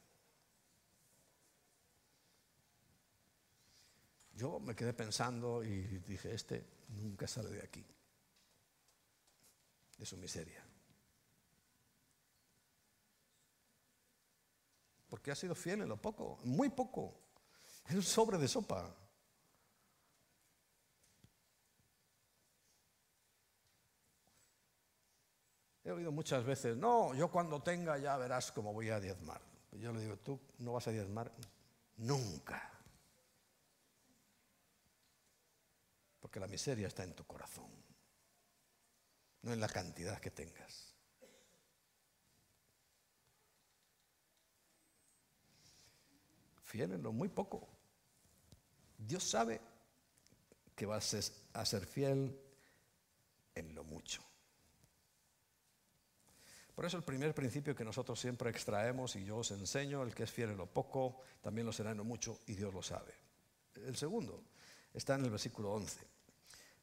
Yo me quedé pensando y dije, este nunca sale de aquí, de su miseria. Porque ha sido fiel en lo poco, muy poco. Es un sobre de sopa. He oído muchas veces, no, yo cuando tenga ya verás cómo voy a diezmar. Yo le digo, tú no vas a diezmar nunca. Porque la miseria está en tu corazón, no en la cantidad que tengas. Fiel en lo muy poco. Dios sabe que vas a ser fiel en lo mucho. Por eso el primer principio que nosotros siempre extraemos y yo os enseño, el que es fiel en lo poco, también lo será en lo mucho y Dios lo sabe. El segundo está en el versículo 11.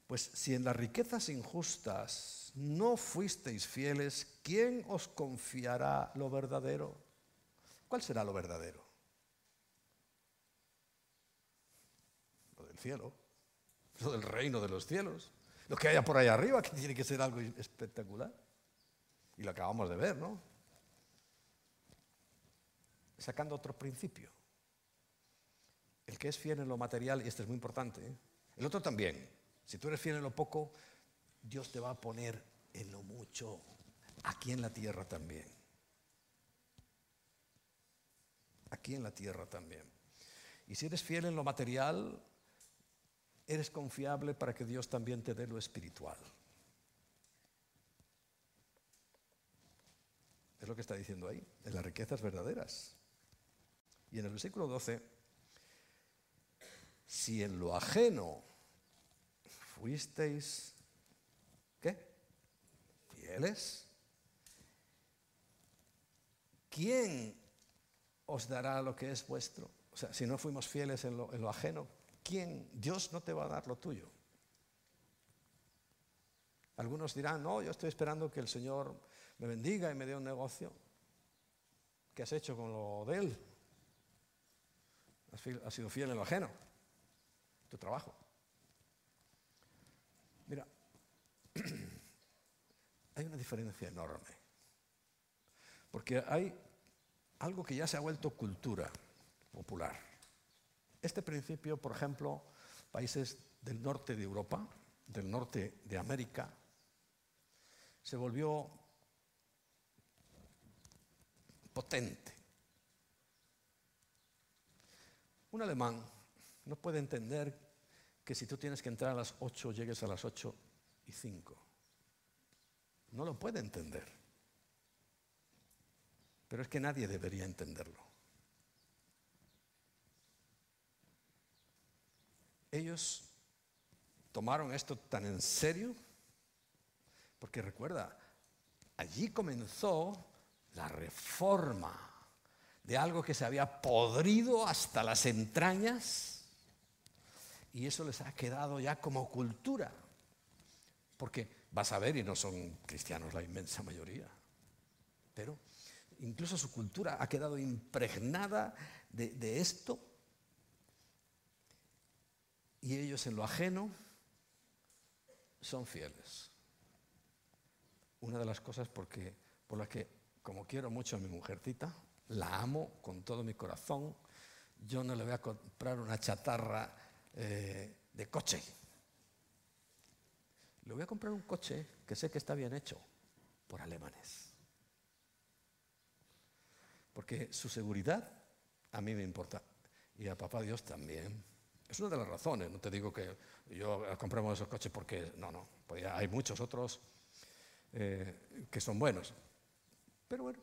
Pues si en las riquezas injustas no fuisteis fieles, ¿quién os confiará lo verdadero? ¿Cuál será lo verdadero? Lo del cielo, lo del reino de los cielos, lo que haya por ahí arriba, que tiene que ser algo espectacular. Y lo acabamos de ver, ¿no? Sacando otro principio. El que es fiel en lo material, y este es muy importante, el otro también. Si tú eres fiel en lo poco, Dios te va a poner en lo mucho, aquí en la tierra también. Aquí en la tierra también. Y si eres fiel en lo material, eres confiable para que Dios también te dé lo espiritual. Es lo que está diciendo ahí, en las riquezas verdaderas. Y en el versículo 12, si en lo ajeno fuisteis, ¿qué? Fieles. ¿Quién os dará lo que es vuestro? O sea, si no fuimos fieles en lo, en lo ajeno, ¿quién? Dios no te va a dar lo tuyo. Algunos dirán, no, yo estoy esperando que el Señor me bendiga y me dé un negocio. ¿Qué has hecho con lo de Él? Has sido fiel en lo ajeno, tu trabajo. Mira, <clears throat> hay una diferencia enorme. Porque hay algo que ya se ha vuelto cultura popular. Este principio, por ejemplo, países del norte de Europa, del norte de América, se volvió potente. Un alemán no puede entender que si tú tienes que entrar a las 8 llegues a las 8 y 5. No lo puede entender. Pero es que nadie debería entenderlo. Ellos tomaron esto tan en serio porque recuerda, allí comenzó la reforma de algo que se había podrido hasta las entrañas y eso les ha quedado ya como cultura. Porque vas a ver, y no son cristianos la inmensa mayoría, pero incluso su cultura ha quedado impregnada de, esto y ellos en lo ajeno son fieles una de las cosas por las que, como quiero mucho a mi mujercita, la amo con todo mi corazón, yo no le voy a comprar una chatarra eh, de coche. Le voy a comprar un coche que sé que está bien hecho por alemanes. Porque su seguridad a mí me importa y a papá Dios también. Es una de las razones, no te digo que yo compremos esos coches porque no, no, pues hay muchos otros eh, que son buenos. Pero bueno,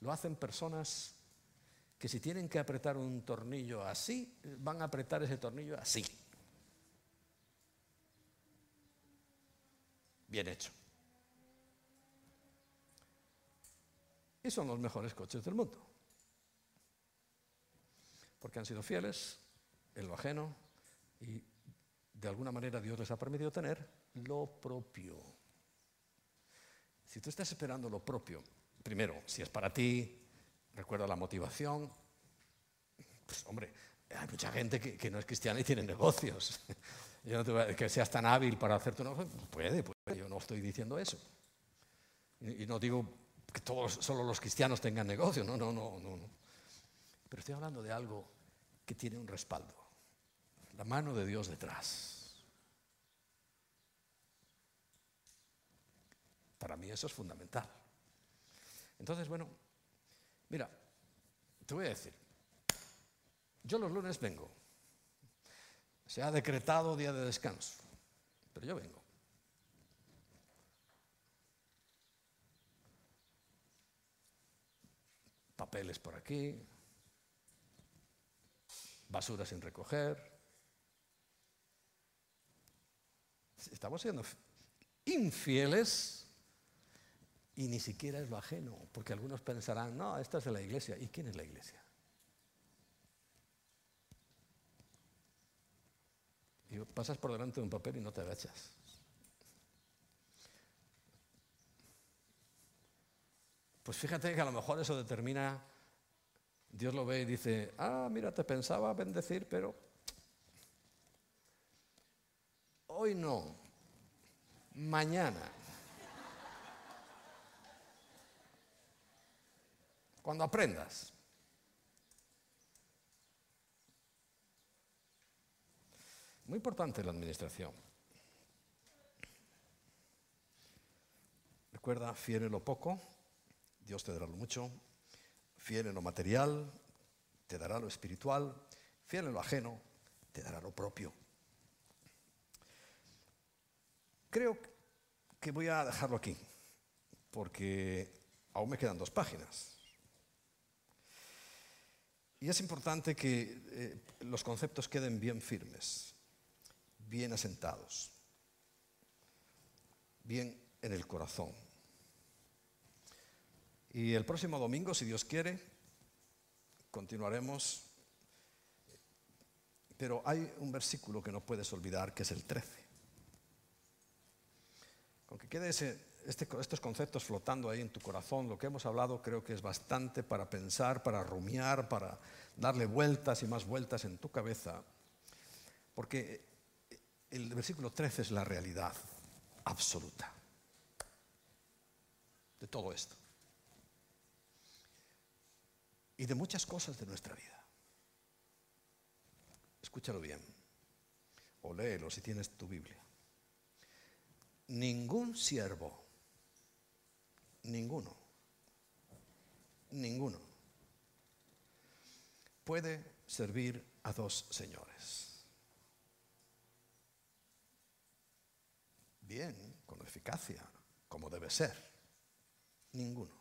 lo hacen personas que si tienen que apretar un tornillo así, van a apretar ese tornillo así. Bien hecho. Y son los mejores coches del mundo. Porque han sido fieles en lo ajeno y de alguna manera Dios les ha permitido tener lo propio. Si tú estás esperando lo propio, primero, si es para ti, recuerda la motivación, pues hombre, hay mucha gente que, no es cristiana y tiene negocios. <laughs> Yo no te que seas tan hábil para hacer tu negocio, puede, puede, yo no estoy diciendo eso. Y, y no digo que todos, solo los cristianos tengan negocio, no, no, no, no, no. Pero estoy hablando de algo que tiene un respaldo, la mano de Dios detrás. Para mí eso es fundamental. Entonces, bueno, mira, te voy a decir, yo los lunes vengo. Se ha decretado día de descanso, pero yo vengo. Papeles por aquí, basura sin recoger. Estamos siendo infieles y ni siquiera es lo ajeno, porque algunos pensarán, no, esta es la iglesia. ¿Y quién es la iglesia? Y pasas por delante de un papel y no te agachas. pues fíjate que a lo mejor eso determina, Dios lo ve y dice, ah, mira, te pensaba bendecir, pero hoy no, mañana. Cuando aprendas. Muy importante la administración. Recuerda, fiel en lo poco, Dios te dará lo mucho. Fiel en lo material, te dará lo espiritual. Fiel en lo ajeno, te dará lo propio. Creo que voy a dejarlo aquí, porque aún me quedan dos páginas. Y es importante que eh, los conceptos queden bien firmes bien asentados, bien en el corazón. Y el próximo domingo, si Dios quiere, continuaremos. Pero hay un versículo que no puedes olvidar, que es el 13. Con que quede este, estos conceptos flotando ahí en tu corazón, lo que hemos hablado creo que es bastante para pensar, para rumiar, para darle vueltas y más vueltas en tu cabeza. Porque el versículo 13 es la realidad absoluta de todo esto. Y de muchas cosas de nuestra vida. Escúchalo bien. O léelo si tienes tu Biblia. Ningún siervo, ninguno, ninguno, puede servir a dos señores. bien, con eficacia, como debe ser. Ninguno.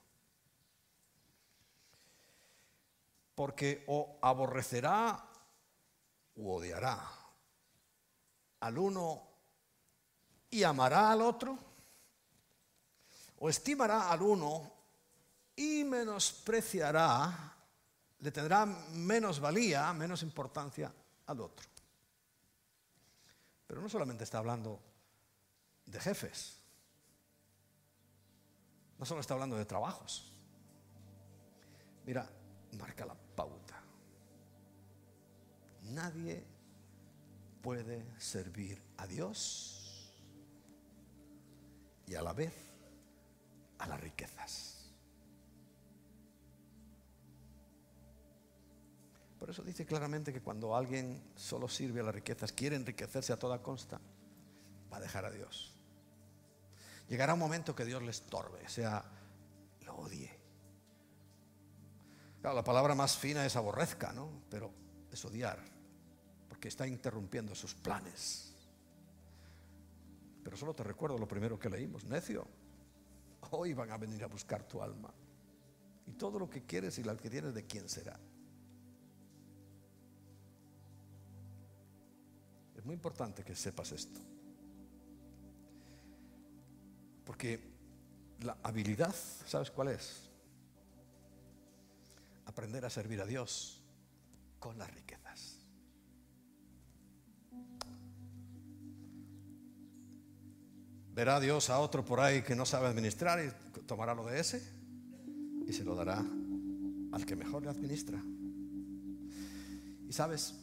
Porque o aborrecerá u odiará al uno y amará al otro, o estimará al uno y menospreciará, le tendrá menos valía, menos importancia al otro. Pero no solamente está hablando de jefes. No solo está hablando de trabajos. Mira, marca la pauta. Nadie puede servir a Dios y a la vez a las riquezas. Por eso dice claramente que cuando alguien solo sirve a las riquezas, quiere enriquecerse a toda costa, va a dejar a Dios. Llegará un momento que Dios le estorbe, o sea, lo odie. La palabra más fina es aborrezca, ¿no? Pero es odiar, porque está interrumpiendo sus planes. Pero solo te recuerdo lo primero que leímos, necio. Hoy van a venir a buscar tu alma. Y todo lo que quieres y lo que tienes, ¿de quién será? Es muy importante que sepas esto. Porque la habilidad, ¿sabes cuál es? Aprender a servir a Dios con las riquezas. Verá Dios a otro por ahí que no sabe administrar y tomará lo de ese y se lo dará al que mejor le administra. Y sabes,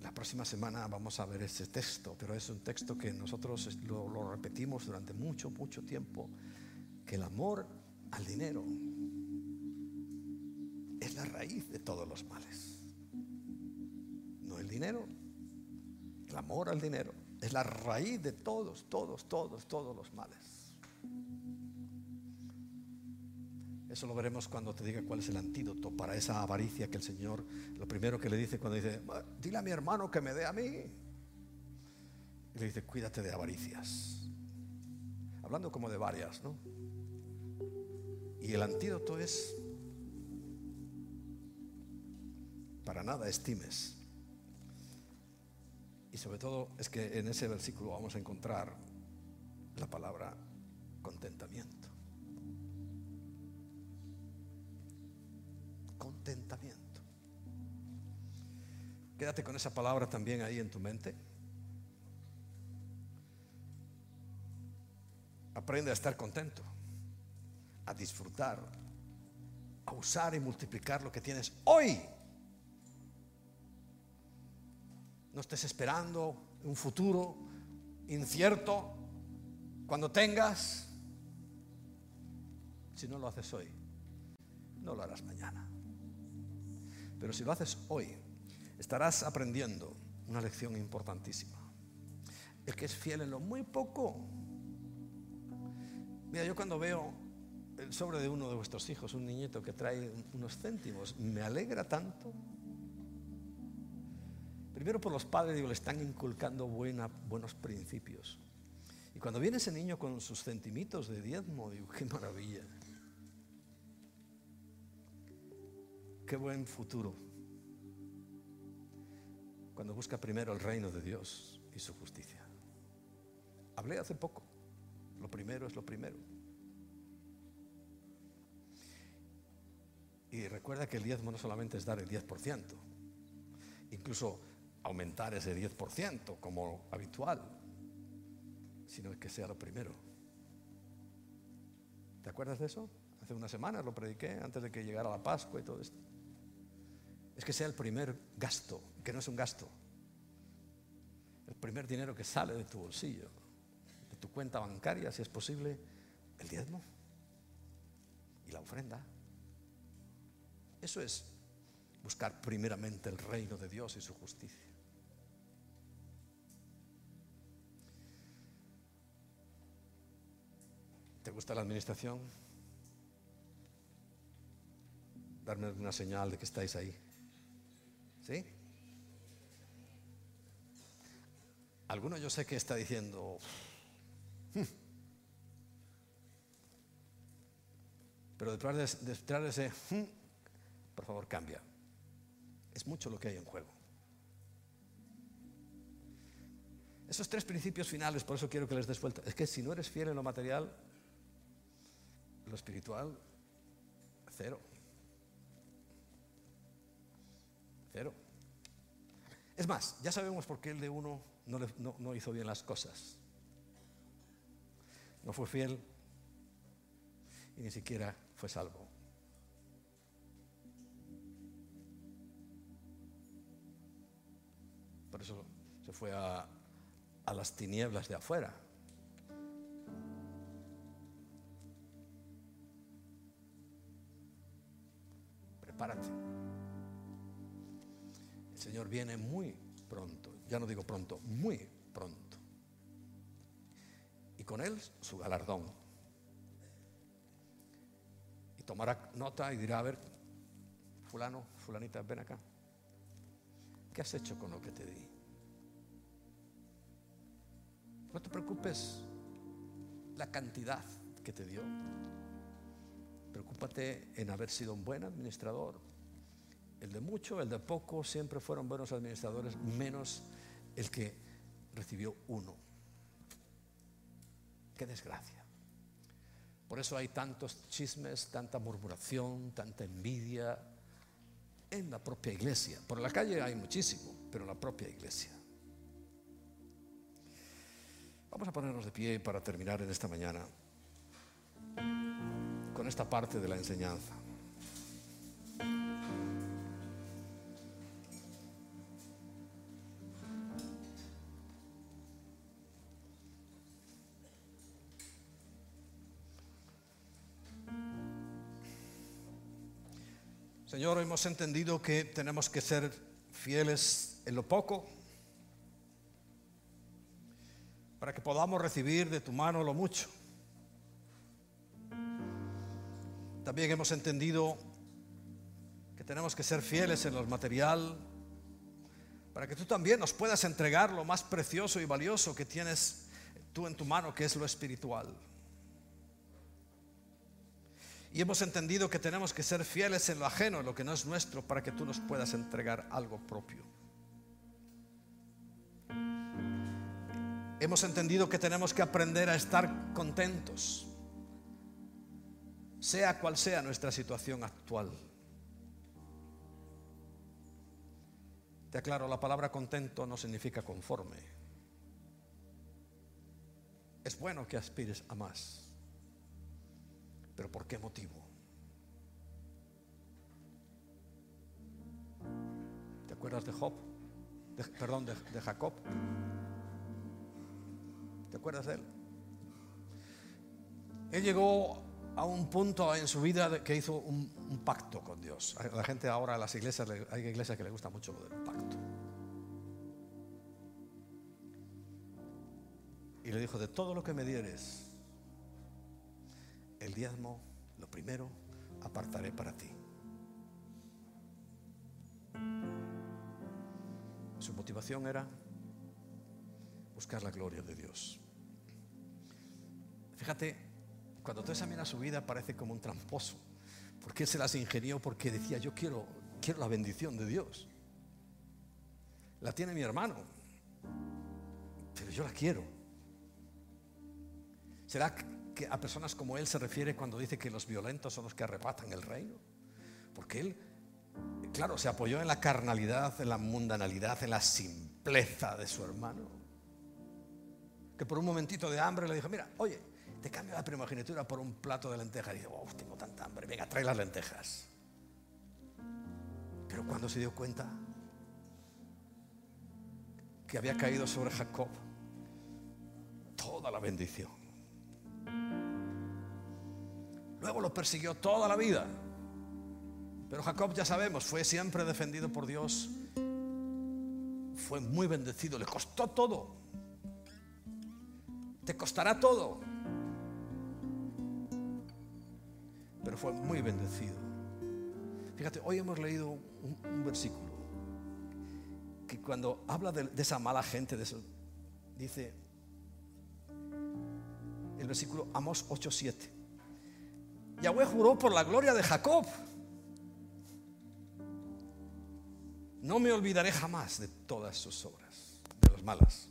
la próxima semana vamos a ver ese texto, pero es un texto que nosotros lo, repetimos durante mucho, mucho tiempo, que el amor al dinero es la raíz de todos los males. No el dinero, el amor al dinero es la raíz de todos, todos, todos, todos los males. Eso lo veremos cuando te diga cuál es el antídoto para esa avaricia que el Señor, lo primero que le dice cuando dice, dile a mi hermano que me dé a mí. Y le dice, cuídate de avaricias. Hablando como de varias, ¿no? Y el antídoto es, para nada estimes. Y sobre todo es que en ese versículo vamos a encontrar la palabra contentamiento. contentamiento. Quédate con esa palabra también ahí en tu mente. Aprende a estar contento, a disfrutar, a usar y multiplicar lo que tienes hoy. No estés esperando un futuro incierto cuando tengas. Si no lo haces hoy, no lo harás mañana. Pero si lo haces hoy, estarás aprendiendo una lección importantísima. El que es fiel en lo muy poco. Mira, yo cuando veo el sobre de uno de vuestros hijos, un niñito que trae unos céntimos, me alegra tanto. Primero por los padres, digo, le están inculcando buenos principios. Y cuando viene ese niño con sus centimitos de diezmo, digo, qué maravilla. Qué buen futuro. Cuando busca primero el reino de Dios y su justicia. Hablé hace poco. Lo primero es lo primero. Y recuerda que el diezmo no solamente es dar el 10%, incluso aumentar ese 10% como habitual, sino que sea lo primero. ¿Te acuerdas de eso? Hace unas semanas lo prediqué antes de que llegara la Pascua y todo esto es que sea el primer gasto, que no es un gasto. El primer dinero que sale de tu bolsillo, de tu cuenta bancaria, si es posible, el diezmo y la ofrenda. Eso es buscar primeramente el reino de Dios y su justicia. ¿Te gusta la administración? Darme una señal de que estáis ahí. ¿Sí? Alguno yo sé que está diciendo, hmm". pero detrás de, detrás de ese, hmm", por favor, cambia. Es mucho lo que hay en juego. Esos tres principios finales, por eso quiero que les des vuelta. Es que si no eres fiel en lo material, lo espiritual, cero. Cero. Es más, ya sabemos por qué el de uno no, hizo bien las cosas. No fue fiel y ni siquiera fue salvo. Por eso se fue a, a las tinieblas de afuera. Prepárate. Señor viene muy pronto, ya no digo pronto, muy pronto. Y con él su galardón. Y tomará nota y dirá, a ver, fulano, fulanita, ven acá. ¿Qué has hecho con lo que te di? No te preocupes la cantidad que te dio. Preocúpate en haber sido un buen administrador, el de mucho, el de poco, siempre fueron buenos administradores, menos el que recibió uno. Qué desgracia. Por eso hay tantos chismes, tanta murmuración, tanta envidia en la propia iglesia. Por la calle hay muchísimo, pero en la propia iglesia. Vamos a ponernos de pie para terminar en esta mañana con esta parte de la enseñanza. Señor, hemos entendido que tenemos que ser fieles en lo poco para que podamos recibir de tu mano lo mucho. También hemos entendido que tenemos que ser fieles en lo material para que tú también nos puedas entregar lo más precioso y valioso que tienes tú en tu mano, que es lo espiritual. Y hemos entendido que tenemos que ser fieles en lo ajeno, en lo que no es nuestro, para que tú nos puedas entregar algo propio. Hemos entendido que tenemos que aprender a estar contentos, sea cual sea nuestra situación actual. Te aclaro, la palabra contento no significa conforme. Es bueno que aspires a más ¿Pero por qué motivo? ¿Te acuerdas de Job? perdón, de, Jacob. ¿Te acuerdas de él? Él llegó a un punto en su vida que hizo un, pacto con Dios. La gente ahora, las iglesias, hay iglesias que le gusta mucho lo del pacto. Y le dijo, de todo lo que me dieres, el diezmo, lo primero, apartaré para ti. Su motivación era buscar la gloria de Dios. Fíjate, cuando tú examinas su vida parece como un tramposo, porque él se las ingenió porque decía, yo quiero, quiero la bendición de Dios. La tiene mi hermano, pero yo la quiero. ¿Será que a personas como él se refiere cuando dice que los violentos son los que arrebatan el reino? Porque él claro, se apoyó en la carnalidad, en la mundanalidad, en la simpleza de su hermano. Que por un momentito de hambre le dijo, mira, oye, te cambio la primogenitura por un plato de lentejas. Y dice, oh, tengo tanta hambre, venga, trae las lentejas. Pero cuando se dio cuenta que había caído sobre Jacob toda la bendición. Luego lo persiguió toda la vida. Pero Jacob, ya sabemos, fue siempre defendido por Dios. Fue muy bendecido, le costó todo. Te costará todo. Pero fue muy bendecido. Fíjate, hoy hemos leído un, versículo que cuando habla de, esa mala gente, dice el versículo Amos 8:7. Yahweh juró por la gloria de Jacob No me olvidaré jamás de todas sus obras, de las malas,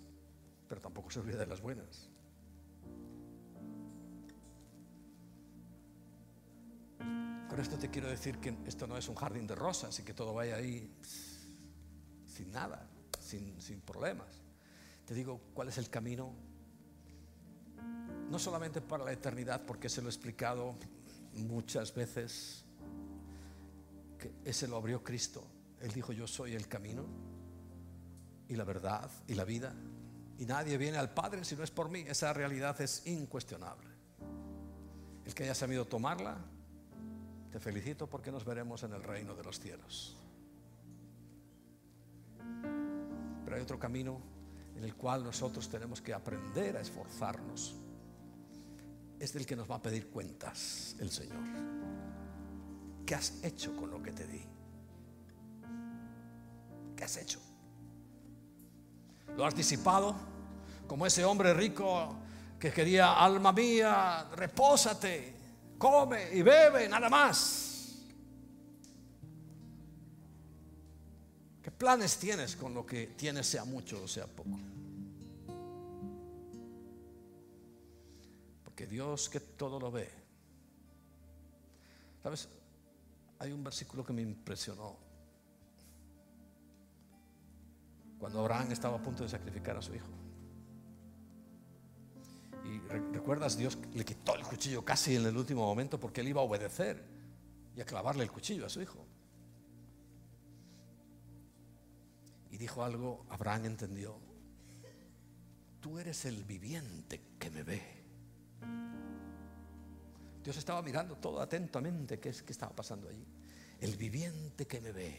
pero tampoco se olvida de las buenas. Con esto te quiero decir que esto no es un jardín de rosas y que todo vaya ahí sin nada, sin, sin problemas. Te digo cuál es el camino, no solamente para la eternidad, porque se lo he explicado muchas veces, que ese lo abrió Cristo él dijo, yo soy el camino y la verdad y la vida. Y nadie viene al Padre si no es por mí. Esa realidad es incuestionable. El que haya sabido tomarla, te felicito porque nos veremos en el reino de los cielos. Pero hay otro camino en el cual nosotros tenemos que aprender a esforzarnos. Es del que nos va a pedir cuentas el Señor. ¿Qué has hecho con lo que te di? ¿Qué has hecho? ¿Lo has disipado? Como ese hombre rico que quería, alma mía, repósate, come y bebe, nada más. ¿Qué planes tienes con lo que tienes, sea mucho o sea poco? Porque Dios que todo lo ve. ¿Sabes? Hay un versículo que me impresionó cuando Abraham estaba a punto de sacrificar a su hijo. Y recuerdas, Dios le quitó el cuchillo casi en el último momento porque él iba a obedecer y a clavarle el cuchillo a su hijo. Y dijo algo, Abraham entendió, tú eres el viviente que me ve. Dios estaba mirando todo atentamente qué, qué estaba pasando allí. El viviente que me ve.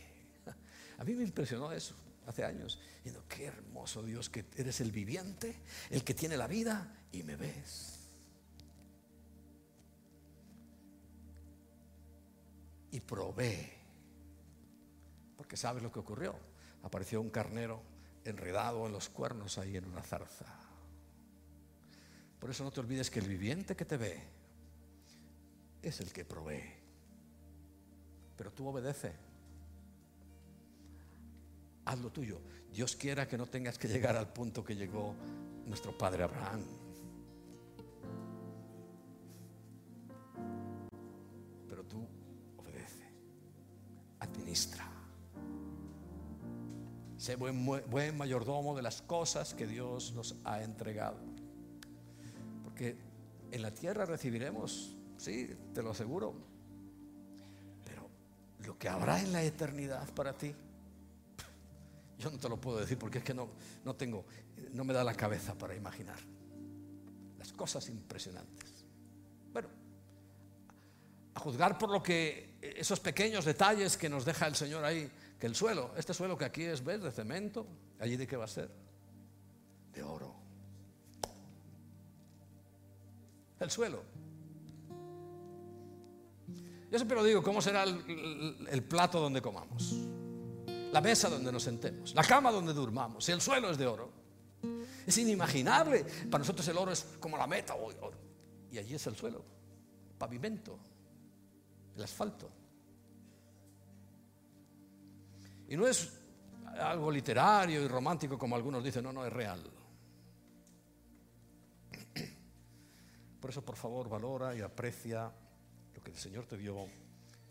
<laughs> A mí me impresionó eso hace años, diciendo, qué hermoso Dios que eres el viviente, el que tiene la vida y me ves. Y probé, porque sabes lo que ocurrió. Apareció un carnero enredado en los cuernos ahí en una zarza. Por eso no te olvides que el viviente que te ve es el que provee. Pero tú obedece haz lo tuyo. Dios quiera que no tengas que llegar al punto que llegó nuestro padre Abraham. Pero tú obedece, administra. Sé buen, buen mayordomo de las cosas que Dios nos ha entregado. Porque en la tierra recibiremos sí, te lo aseguro. Pero lo que habrá en la eternidad para ti, yo no te lo puedo decir porque es que no, no tengo, no me da la cabeza para imaginar las cosas impresionantes. Bueno, a juzgar por lo que esos pequeños detalles que nos deja el Señor ahí, que el suelo, este suelo que aquí es, ¿ves? De cemento, allí de qué va a ser? De oro. El suelo. Yo siempre lo digo, ¿cómo será el plato donde comamos? La mesa donde nos sentemos, la cama donde durmamos, si el suelo es de oro. Es inimaginable. Para nosotros el oro es como la meta. Y allí es el suelo, pavimento, el asfalto. Y no es algo literario y romántico como algunos dicen, no, no, es real. Por eso, por favor, valora y aprecia lo que el Señor te dio.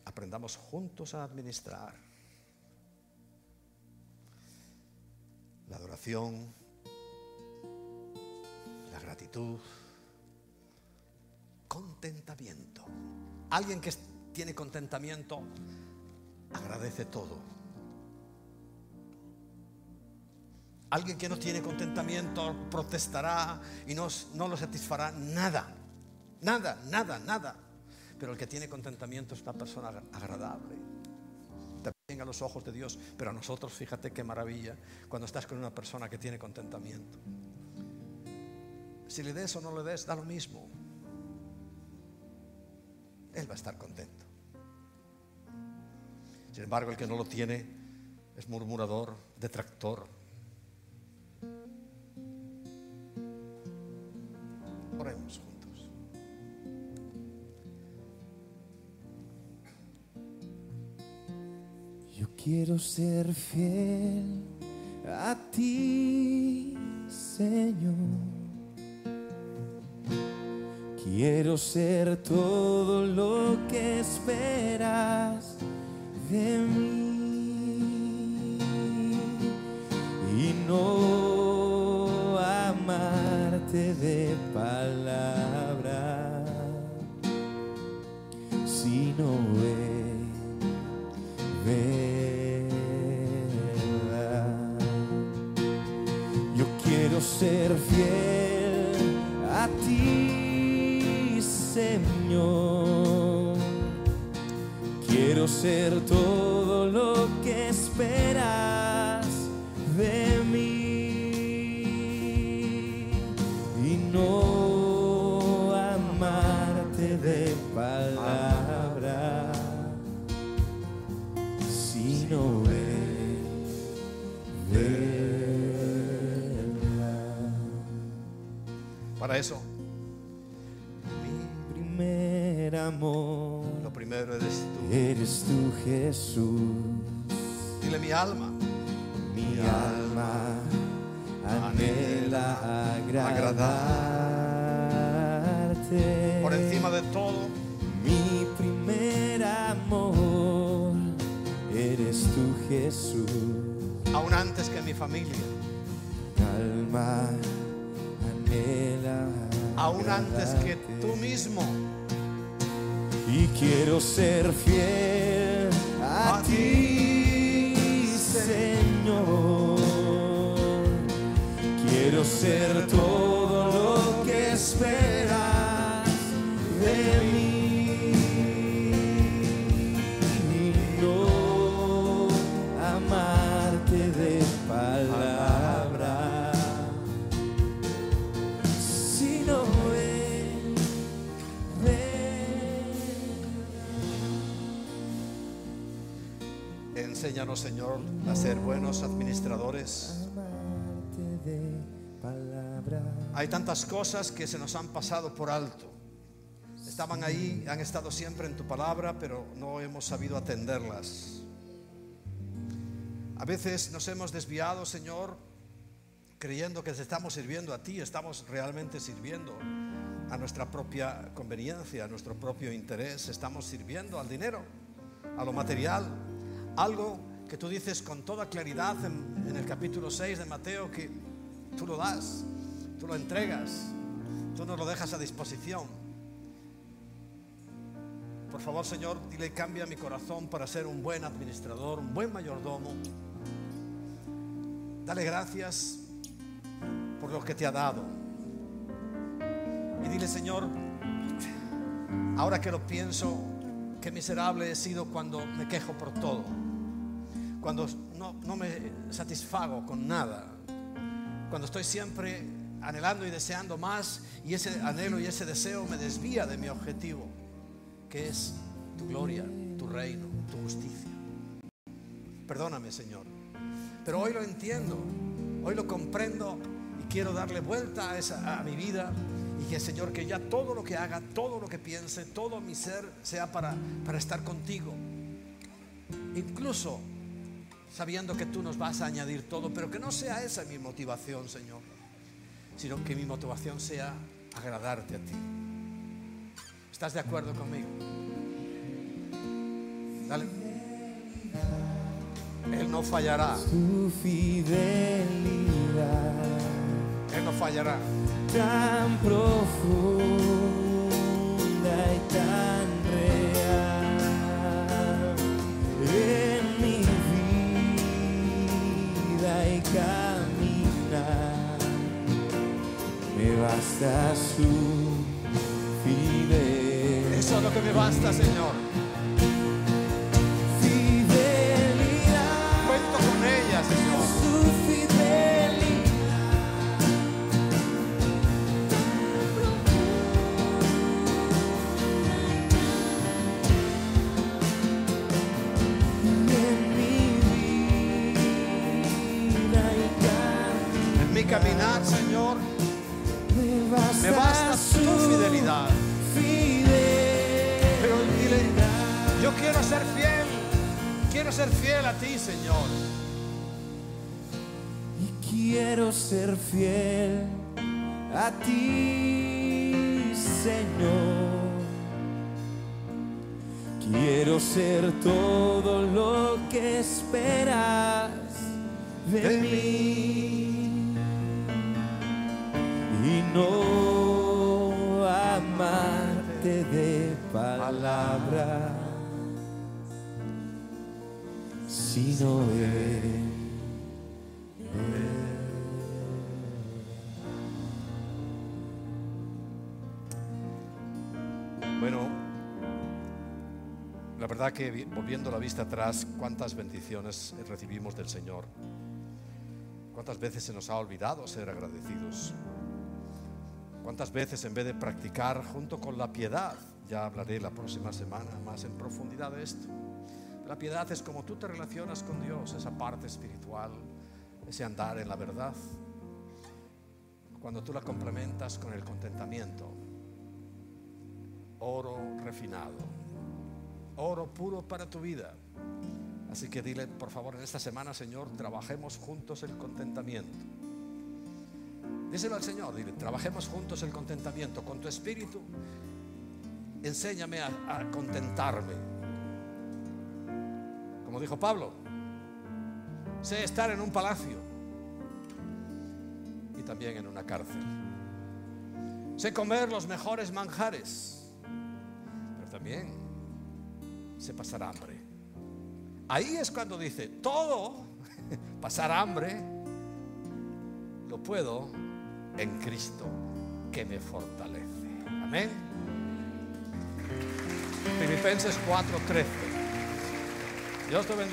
Aprendamos juntos a administrar. La adoración, la gratitud, contentamiento. Alguien que tiene contentamiento agradece todo. Alguien que no tiene contentamiento protestará y no, no lo satisfará nada. Nada, nada, nada. Pero el que tiene contentamiento es una persona agradable. A los ojos de Dios. Pero a nosotros, fíjate qué maravilla cuando estás con una persona que tiene contentamiento. Si le des o no le des, da lo mismo. Él va a estar contento. Sin embargo, el que no lo tiene es murmurador, detractor, Oremos quiero ser fiel a ti, Señor. Quiero ser todo lo que esperas de mí y no amarte de palabra, sino quiero ser fiel a ti, Señor. Quiero ser todo lo que esperas eres tú, Jesús. Dile mi alma. Mi alma anhela agradarte. Por encima de todo, Mi primer amor eres tú, Jesús. aún antes que mi familia, Mi alma anhela aún antes que tú mismo. Y quiero ser fiel ser buenos administradores. Hay tantas cosas que se nos han pasado por alto. Estaban ahí, han estado siempre en tu palabra, pero no hemos sabido atenderlas. A veces nos hemos desviado, Señor, creyendo que te estamos sirviendo a ti, estamos realmente sirviendo a nuestra propia conveniencia, a nuestro propio interés, estamos sirviendo al dinero, a lo material, algo que tú dices con toda claridad en, el capítulo 6 de Mateo que tú lo das, tú lo entregas, tú nos lo dejas a disposición. por favor, Señor, dile, cambia mi corazón para ser un buen administrador, un buen mayordomo. Dale gracias por lo que te ha dado. Y dile, Señor, ahora que lo pienso, qué miserable he sido cuando me quejo por todo, cuando no, no me satisfago con nada, cuando estoy siempre anhelando y deseando más y ese anhelo y ese deseo me desvía de mi objetivo, que es tu gloria, tu reino, tu justicia. Perdóname, Señor. Pero hoy lo entiendo, hoy lo comprendo y quiero darle vuelta a, esa, a mi vida y que, Señor, que ya todo lo que haga, todo lo que piense, todo mi ser sea para, para estar contigo. Incluso sabiendo que tú nos vas a añadir todo, pero que no sea esa mi motivación, Señor, sino que mi motivación sea agradarte a ti. ¿Estás de acuerdo conmigo? Dale. Él no fallará, Tu fidelidad Él no fallará. tan profunda y tan basta su fidelidad. Eso es lo que me basta, Señor. Quiero ser fiel a ti, Señor. Y quiero ser fiel a ti, Señor. Quiero ser todo lo que esperas de, De mí y no amarte de palabra, Bueno, la verdad que vi- volviendo la vista atrás, cuántas bendiciones recibimos del Señor. Cuántas veces se nos ha olvidado ser agradecidos. Cuántas veces en vez de practicar junto con la piedad, ya hablaré la próxima semana más en profundidad de esto. La piedad es como tú te relacionas con Dios, esa parte espiritual, ese andar en la verdad. Cuando tú la complementas con el contentamiento, oro refinado, oro puro para tu vida. Así que dile, por favor, en esta semana, Señor, trabajemos juntos el contentamiento. Díselo al Señor, dile, trabajemos juntos el contentamiento con tu espíritu. Enséñame a, a contentarme. Como dijo Pablo, sé estar en un palacio y también en una cárcel. Sé comer los mejores manjares, pero también sé pasar hambre. Ahí es cuando dice, todo, <laughs> pasar hambre, lo puedo en Cristo que me fortalece. Amén. Filipenses 4:13. Dios te bendiga.